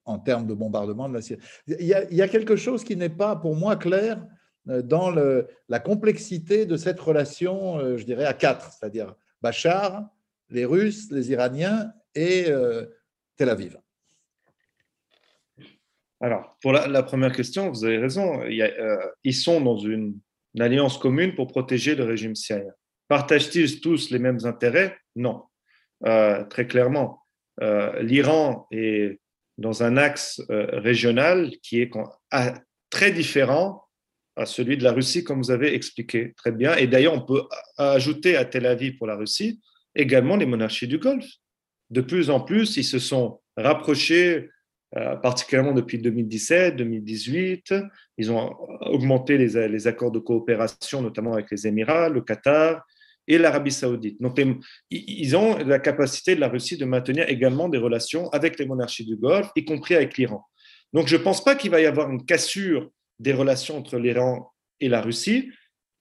en termes de bombardement de la Syrie. Il y a, quelque chose qui n'est pas pour moi clair euh, dans la complexité de cette relation, je dirais, à quatre, c'est-à-dire Bachar, les Russes, les Iraniens et euh, Tel Aviv Alors, pour la, première question, vous avez raison. Euh, ils sont dans une, alliance commune pour protéger le régime syrien. Partagent-ils tous les mêmes intérêts? Non. Euh, très clairement, l'Iran est dans un axe régional qui est très différent à celui de la Russie, comme vous avez expliqué très bien. Et d'ailleurs, on peut ajouter à Tel Aviv pour la Russie également les monarchies du Golfe de plus en plus, ils se sont rapprochés, euh, particulièrement depuis 2017, 2018. Ils ont augmenté les, accords de coopération, notamment avec les Émirats, le Qatar et l'Arabie saoudite. Donc, ils ont la capacité de la Russie de maintenir également des relations avec les monarchies du Golfe, y compris avec l'Iran. Donc, je ne pense pas qu'il va y avoir une cassure des relations entre l'Iran et la Russie,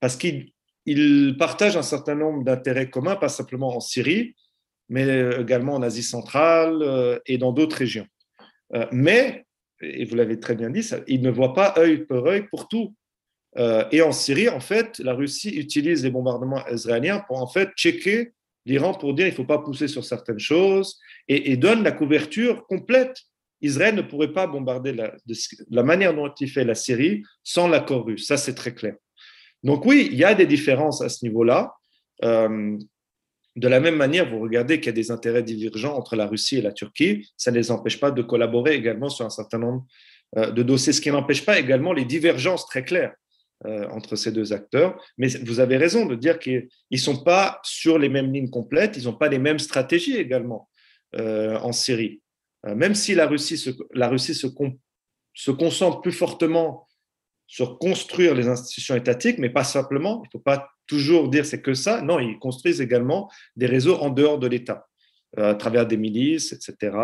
parce qu'ils partagent un certain nombre d'intérêts communs, pas simplement en Syrie, mais également en Asie centrale euh, et dans d'autres régions. Euh, mais, et vous l'avez très bien dit, ils ne voient pas œil pour œil pour tout. Euh, et en Syrie, en fait, la Russie utilise les bombardements israéliens pour en fait checker l'Iran pour dire il ne faut pas pousser sur certaines choses et, donne la couverture complète. Israël ne pourrait pas bombarder la, de la manière dont il fait la Syrie sans l'accord russe. Ça, c'est très clair. Donc oui, il y a des différences à ce niveau-là. De la même manière, vous regardez qu'il y a des intérêts divergents entre la Russie et la Turquie, ça ne les empêche pas de collaborer également sur un certain nombre euh, de dossiers, ce qui n'empêche pas également les divergences très claires euh, entre ces deux acteurs. Mais vous avez raison de dire qu'ils ne sont pas sur les mêmes lignes complètes, ils n'ont pas les mêmes stratégies également euh, en Syrie. même si la Russie se, concentre plus fortement sur construire les institutions étatiques, mais pas simplement, il ne faut pas toujours dire c'est que ça. Non, ils construisent également des réseaux en dehors de l'État, euh, à travers des milices, etc.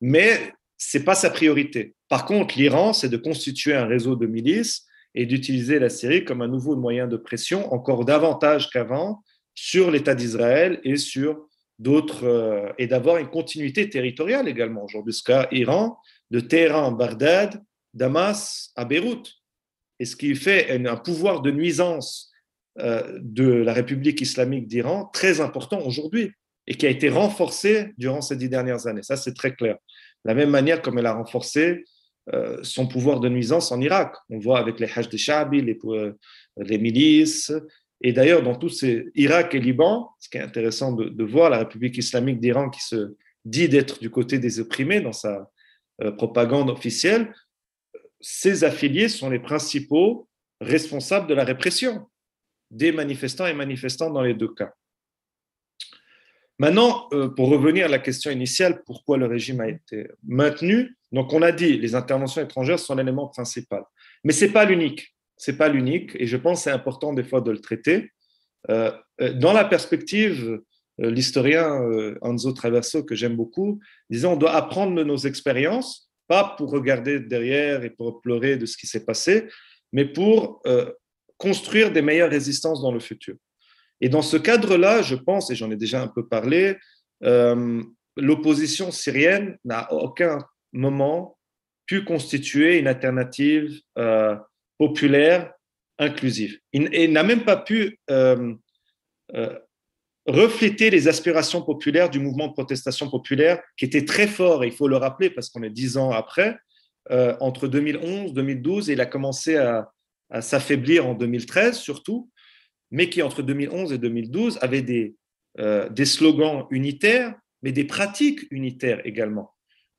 Mais ce n'est pas sa priorité. Par contre, l'Iran, c'est de constituer un réseau de milices et d'utiliser la Syrie comme un nouveau moyen de pression, encore davantage qu'avant, sur l'État d'Israël et sur d'autres, euh, et d'avoir une continuité territoriale également. Aujourd'hui, jusqu'à Iran, de Téhéran à Bagdad, Damas à Beyrouth. et ce qui fait un pouvoir de nuisance euh, de la République islamique d'Iran très important aujourd'hui et qui a été renforcé durant ces dix dernières années. Ça, c'est très clair. De la même manière comme elle a renforcé son pouvoir de nuisance en Irak. On voit avec les Hajj de Shabi, les, euh, les milices. Et d'ailleurs, dans tous ces Irak et Liban, ce qui est intéressant de, voir, la République islamique d'Iran qui se dit d'être du côté des opprimés dans sa propagande officielle, ses affiliés sont les principaux responsables de la répression des manifestants et manifestants dans les deux cas. Maintenant, euh, pour revenir à la question initiale, pourquoi le régime a été maintenu Donc, on a dit les interventions étrangères sont l'élément principal, mais c'est pas l'unique. C'est pas l'unique, et je pense que c'est important des fois de le traiter. Euh, euh, dans la perspective, l'historien Anzo Traverso que j'aime beaucoup disait on doit apprendre de nos expériences pas pour regarder derrière et pour pleurer de ce qui s'est passé, mais pour euh, construire des meilleures résistances dans le futur. Et dans ce cadre-là, je pense, et j'en ai déjà un peu parlé, euh, l'opposition syrienne n'a aucun moment pu constituer une alternative euh, populaire inclusive. Et n'a même pas pu refléter les aspirations populaires du mouvement de protestation populaire qui était très fort, il faut le rappeler parce qu'on est dix ans après, euh, entre 2011 2012, et il a commencé à, s'affaiblir en 2013 surtout, mais qui entre 2011 et 2012 avait euh, des slogans unitaires, mais des pratiques unitaires également.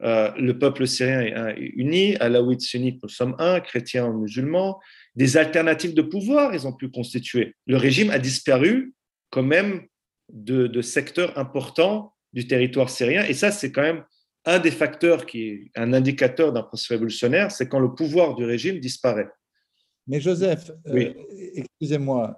Euh, le peuple syrien est uni, alaouite sunnite, nous sommes un, chrétiens musulmans, des alternatives de pouvoir, ils ont pu constituer. Le régime a disparu quand même de, secteurs importants du territoire syrien. Et ça, c'est quand même un des facteurs qui est un indicateur d'un processus révolutionnaire, c'est quand le pouvoir du régime disparaît. Mais Joseph, euh, excusez-moi,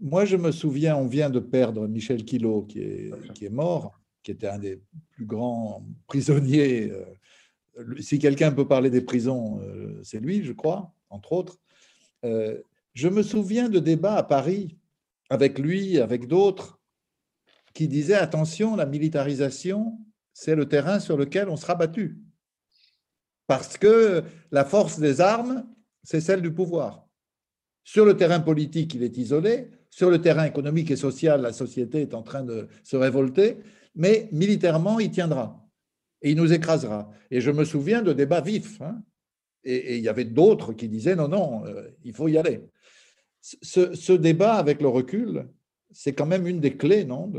moi je me souviens, on vient de perdre Michel Quillot qui est, qui est mort, qui était un des plus grands prisonniers. Euh, si quelqu'un peut parler des prisons, euh, c'est lui, je crois, entre autres. Je me souviens de débats à Paris avec lui, avec d'autres, qui disait attention, la militarisation, c'est le terrain sur lequel on sera battu. Parce que la force des armes, c'est celle du pouvoir. Sur le terrain politique, il est isolé. Sur le terrain économique et social, la société est en train de se révolter. Mais militairement, il tiendra. Et il nous écrasera. Et je me souviens de débats vifs. Hein. et, il y avait d'autres qui disaient non, non, euh, il faut y aller. Ce, débat, avec le recul, c'est quand même une des clés non,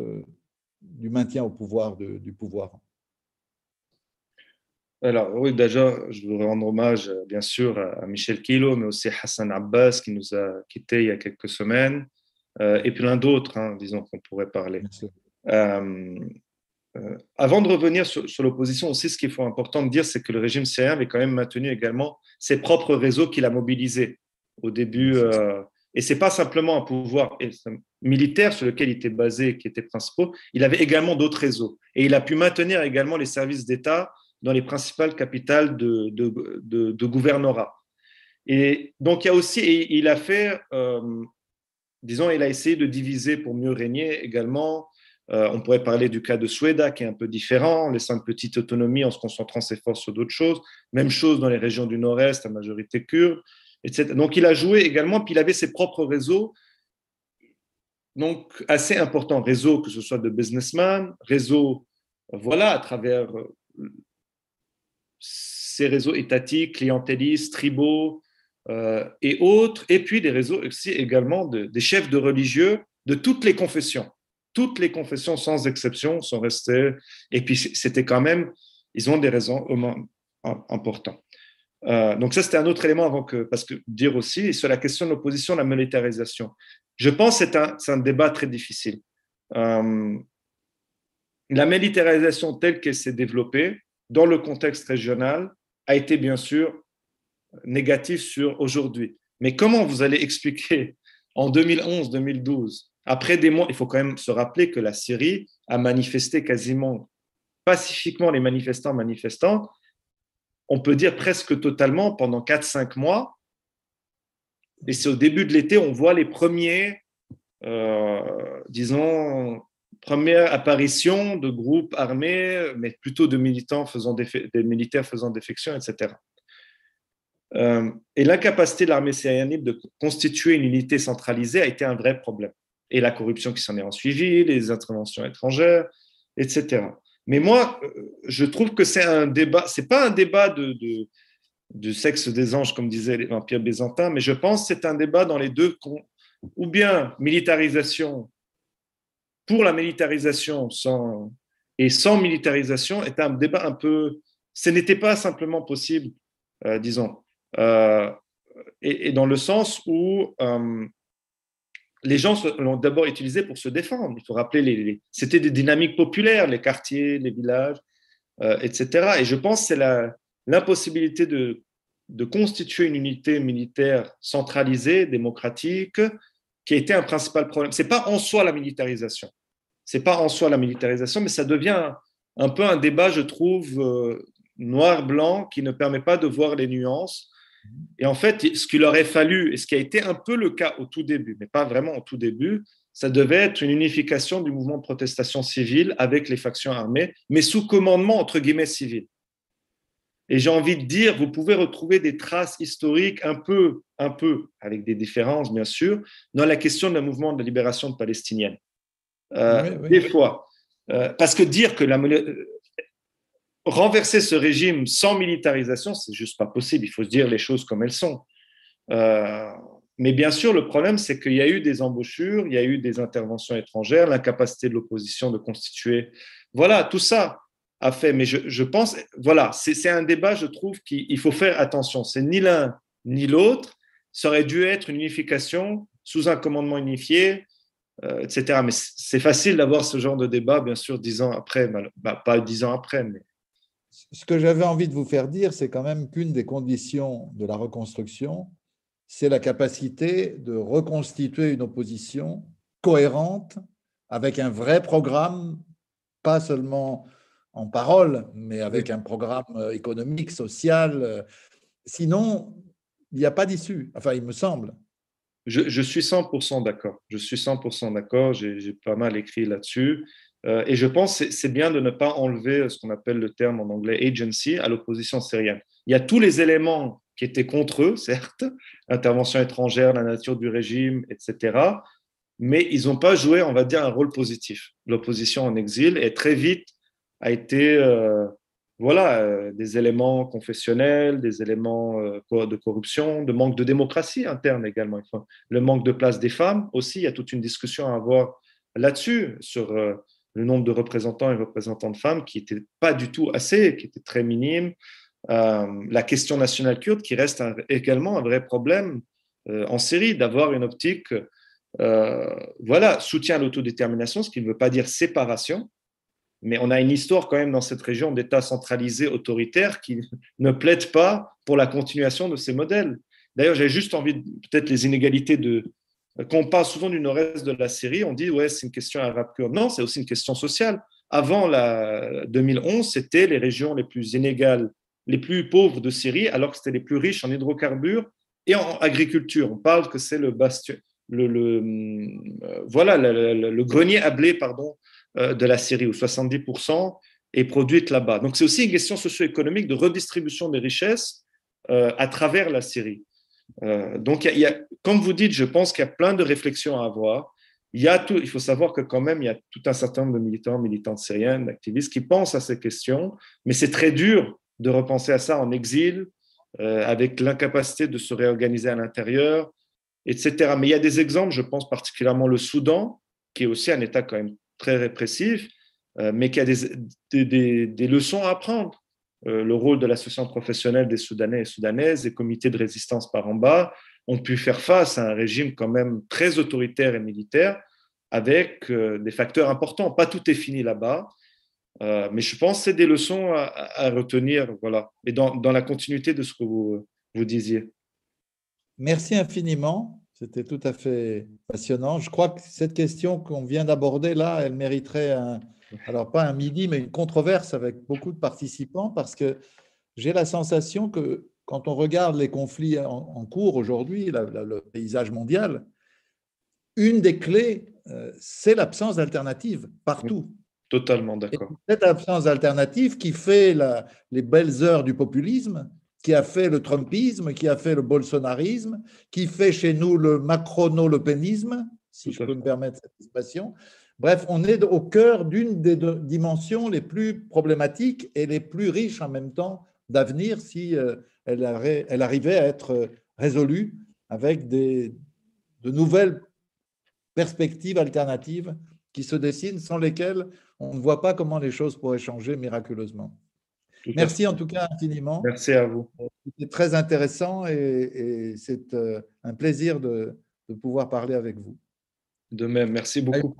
du maintien au pouvoir du pouvoir. Alors oui, déjà, je voudrais rendre hommage bien sûr à Michel Kilo, mais aussi à Hassan Abbas qui nous a quittés il y a quelques semaines, euh, et plein d'autres, hein, disons, qu'on pourrait parler. Euh, euh, avant de revenir sur, l'opposition, aussi, ce qu'il faut important de dire, c'est que le régime syrien avait quand même maintenu également ses propres réseaux qu'il a mobilisés au début et c'est pas simplement un pouvoir militaire sur lequel il était basé, qui était principal. Il avait également d'autres réseaux. Et il a pu maintenir également les services d'État dans les principales capitales de, de, gouvernorat. Et donc, il y a aussi, et il a fait, euh, disons, il a essayé de diviser pour mieux régner également. Euh, on pourrait parler du cas de Suède, qui est un peu différent, laissant une petite autonomie en se concentrant ses forces sur d'autres choses. Même chose dans les régions du Nord-Est, à majorité kurde. Donc il a joué également, puis il avait ses propres réseaux, donc assez importants, réseaux que ce soit de businessmen, réseaux, voilà, à travers euh, ces réseaux étatiques, clientélistes, tribaux et autres, et puis des réseaux aussi également des chefs de religieux de toutes les confessions. Toutes les confessions, sans exception, sont restées, et puis c'était quand même, ils ont des raisons importantes. Euh, donc ça, c'était un autre élément avant que, parce que dire aussi, sur la question de l'opposition la monétarisation. Je pense que c'est un, un, débat très difficile. Euh, la militarisation telle qu'elle s'est développée dans le contexte régional a été bien sûr négative sur aujourd'hui. Mais comment vous allez expliquer [LAUGHS] en 2011-2012, après des mois, il faut quand même se rappeler que la Syrie a manifesté quasiment pacifiquement les manifestants manifestants on peut dire presque totalement pendant 4-5 mois. Et c'est au début de l'été, on voit les premiers, euh, disons, premières apparitions de groupes armés, mais plutôt de militants faisant des, militaires faisant défection, etc. Euh, et l'incapacité de l'armée syrienne de constituer une unité centralisée a été un vrai problème. Et la corruption qui s'en est en suivi, les interventions étrangères, etc. Mais moi, euh, je trouve que c'est un débat, c'est pas un débat de, du sexe des anges, comme disait l'Empire byzantin, mais je pense que c'est un débat dans les deux, ou bien militarisation pour la militarisation et sans militarisation est un débat un peu. Ce n'était pas simplement possible, euh, disons, euh, et, dans le sens où euh, les gens l'ont d'abord utilisé pour se défendre. Il faut rappeler, les, c'était des dynamiques populaires, les quartiers, les villages, etc. Et je pense que c'est l'impossibilité de, de constituer une unité militaire centralisée, démocratique, qui a été un principal problème. Ce n'est pas en soi la militarisation. C'est pas en soi la militarisation, mais ça devient un peu un débat, je trouve, euh, noir-blanc, qui ne permet pas de voir les nuances. Et en fait, ce qu'il aurait fallu, et ce qui a été un peu le cas au tout début, mais pas vraiment au tout début, ça devait être une unification du mouvement de protestation civile avec les factions armées, mais sous commandement, entre guillemets, civil. Et j'ai envie de dire, vous pouvez retrouver des traces historiques un peu, un peu, avec des différences bien sûr, dans la question d'un mouvement de libération palestinienne. Euh, des fois. Euh, parce que dire que la renverser ce régime sans militarisation, c'est juste pas possible. Il faut se dire les choses comme elles sont. mais bien sûr, le problème, c'est qu'il y a eu des embauchures, il y a eu des interventions étrangères, l'incapacité de l'opposition de constituer. Voilà, tout ça a fait. Mais je, je pense, voilà, c'est un débat, je trouve, qu'il faut faire attention. C'est ni l'un ni l'autre. Ça aurait dû être une unification sous un commandement unifié, euh, etc. Mais c'est facile d'avoir ce genre de débat, bien sûr, dix ans après, bah, pas dix ans après. Mais... Ce que j'avais envie de vous faire dire, c'est quand même qu'une des conditions de la reconstruction, c'est la capacité de reconstituer une opposition cohérente, avec un vrai programme, pas seulement en parole, mais avec un programme euh, économique, social. Euh, sinon, il n'y a pas d'issue, enfin, il me semble. Je, suis 100% d'accord. Je suis 100% d'accord. J'ai pas mal écrit là-dessus. Euh, et je pense que c'est bien de ne pas enlever ce qu'on appelle le terme en anglais agency à l'opposition syrienne. Il y a tous les éléments qui étaient contre eux, [LAUGHS] certes, intervention étrangère, la nature du régime, etc. Mais ils n'ont pas joué, on va dire, un rôle positif. L'opposition en exil est très vite a été euh, voilà, euh, des éléments confessionnels, des éléments euh, de corruption, de manque de démocratie interne également. Le manque de place des femmes aussi, il y a toute une discussion à avoir là-dessus, sur le nombre de représentants et représentants de femmes qui n'était pas du tout assez, qui était très minime. la question nationale kurde qui reste également un vrai problème en Syrie, d'avoir une optique, voilà, soutien à l'autodétermination, ce qui ne veut pas dire séparation, mais on a une histoire quand même dans cette région d'États centralisés autoritaires qui [LAUGHS] ne plaident pas pour la continuation de ces modèles. D'ailleurs, j'ai juste envie, peut-être les inégalités de... Quand on parle souvent du nord-est de la Syrie, on dit, ouais, c'est une question arabe-kurde. Non, c'est aussi une question sociale. Avant la 2011, c'était les régions les plus inégales, les plus pauvres de Syrie, alors que c'était les plus riches en hydrocarbures et en agriculture. On parle que c'est le bastion, le, euh, voilà, le, le, grenier à blé, pardon, euh, de la Syrie, où 70% est produite là-bas. Donc c'est aussi une question socio-économique de redistribution des richesses euh, à travers la Syrie. Euh, donc, comme vous dites, je pense qu'il y a plein de réflexions à avoir. Il, y a tout, il faut savoir que quand même, il y a tout un certain nombre de militants, militantes syriennes, d'activistes qui pensent à ces questions, mais c'est très dur de repenser à ça en exil, avec l'incapacité de se réorganiser à l'intérieur, etc. Mais il y a des exemples, je pense particulièrement le Soudan, qui est aussi un État quand même très répressif, euh, mais qui a des, des, leçons à apprendre. Euh, le rôle de l'association professionnelle des Soudanais et Soudanaises, des comités de résistance par en bas, ont pu faire face à un régime quand même très autoritaire et militaire avec euh, des facteurs importants. Pas tout est fini là-bas, mais je pense que c'est des leçons à, retenir, voilà, et dans, dans, la continuité de ce que vous, vous disiez. Merci infiniment. C'était tout à fait passionnant. Je crois que cette question qu'on vient d'aborder là, elle mériterait un, alors pas un midi, mais une controverse avec beaucoup de participants parce que j'ai la sensation que quand on regarde les conflits en, cours aujourd'hui, le paysage mondial, une des clés, euh, c'est l'absence d'alternative partout. Totalement d'accord. Cette absence d'alternative qui fait les belles heures du populisme qui a fait le Trumpisme, qui a fait le bolsonarisme, qui fait chez nous le macrono-lepénisme, si je peux me permettre cette expression. Bref, on est au cœur d'une des dimensions les plus problématiques et les plus riches en même temps d'avenir si euh, elle, arrivait à être résolue avec des, de nouvelles perspectives alternatives qui se dessinent, sans lesquelles on ne voit pas comment les choses pourraient changer miraculeusement. Merci en tout cas infiniment. Merci à vous. C'était très intéressant et, c'est euh, un plaisir de pouvoir parler avec vous. De même, merci beaucoup.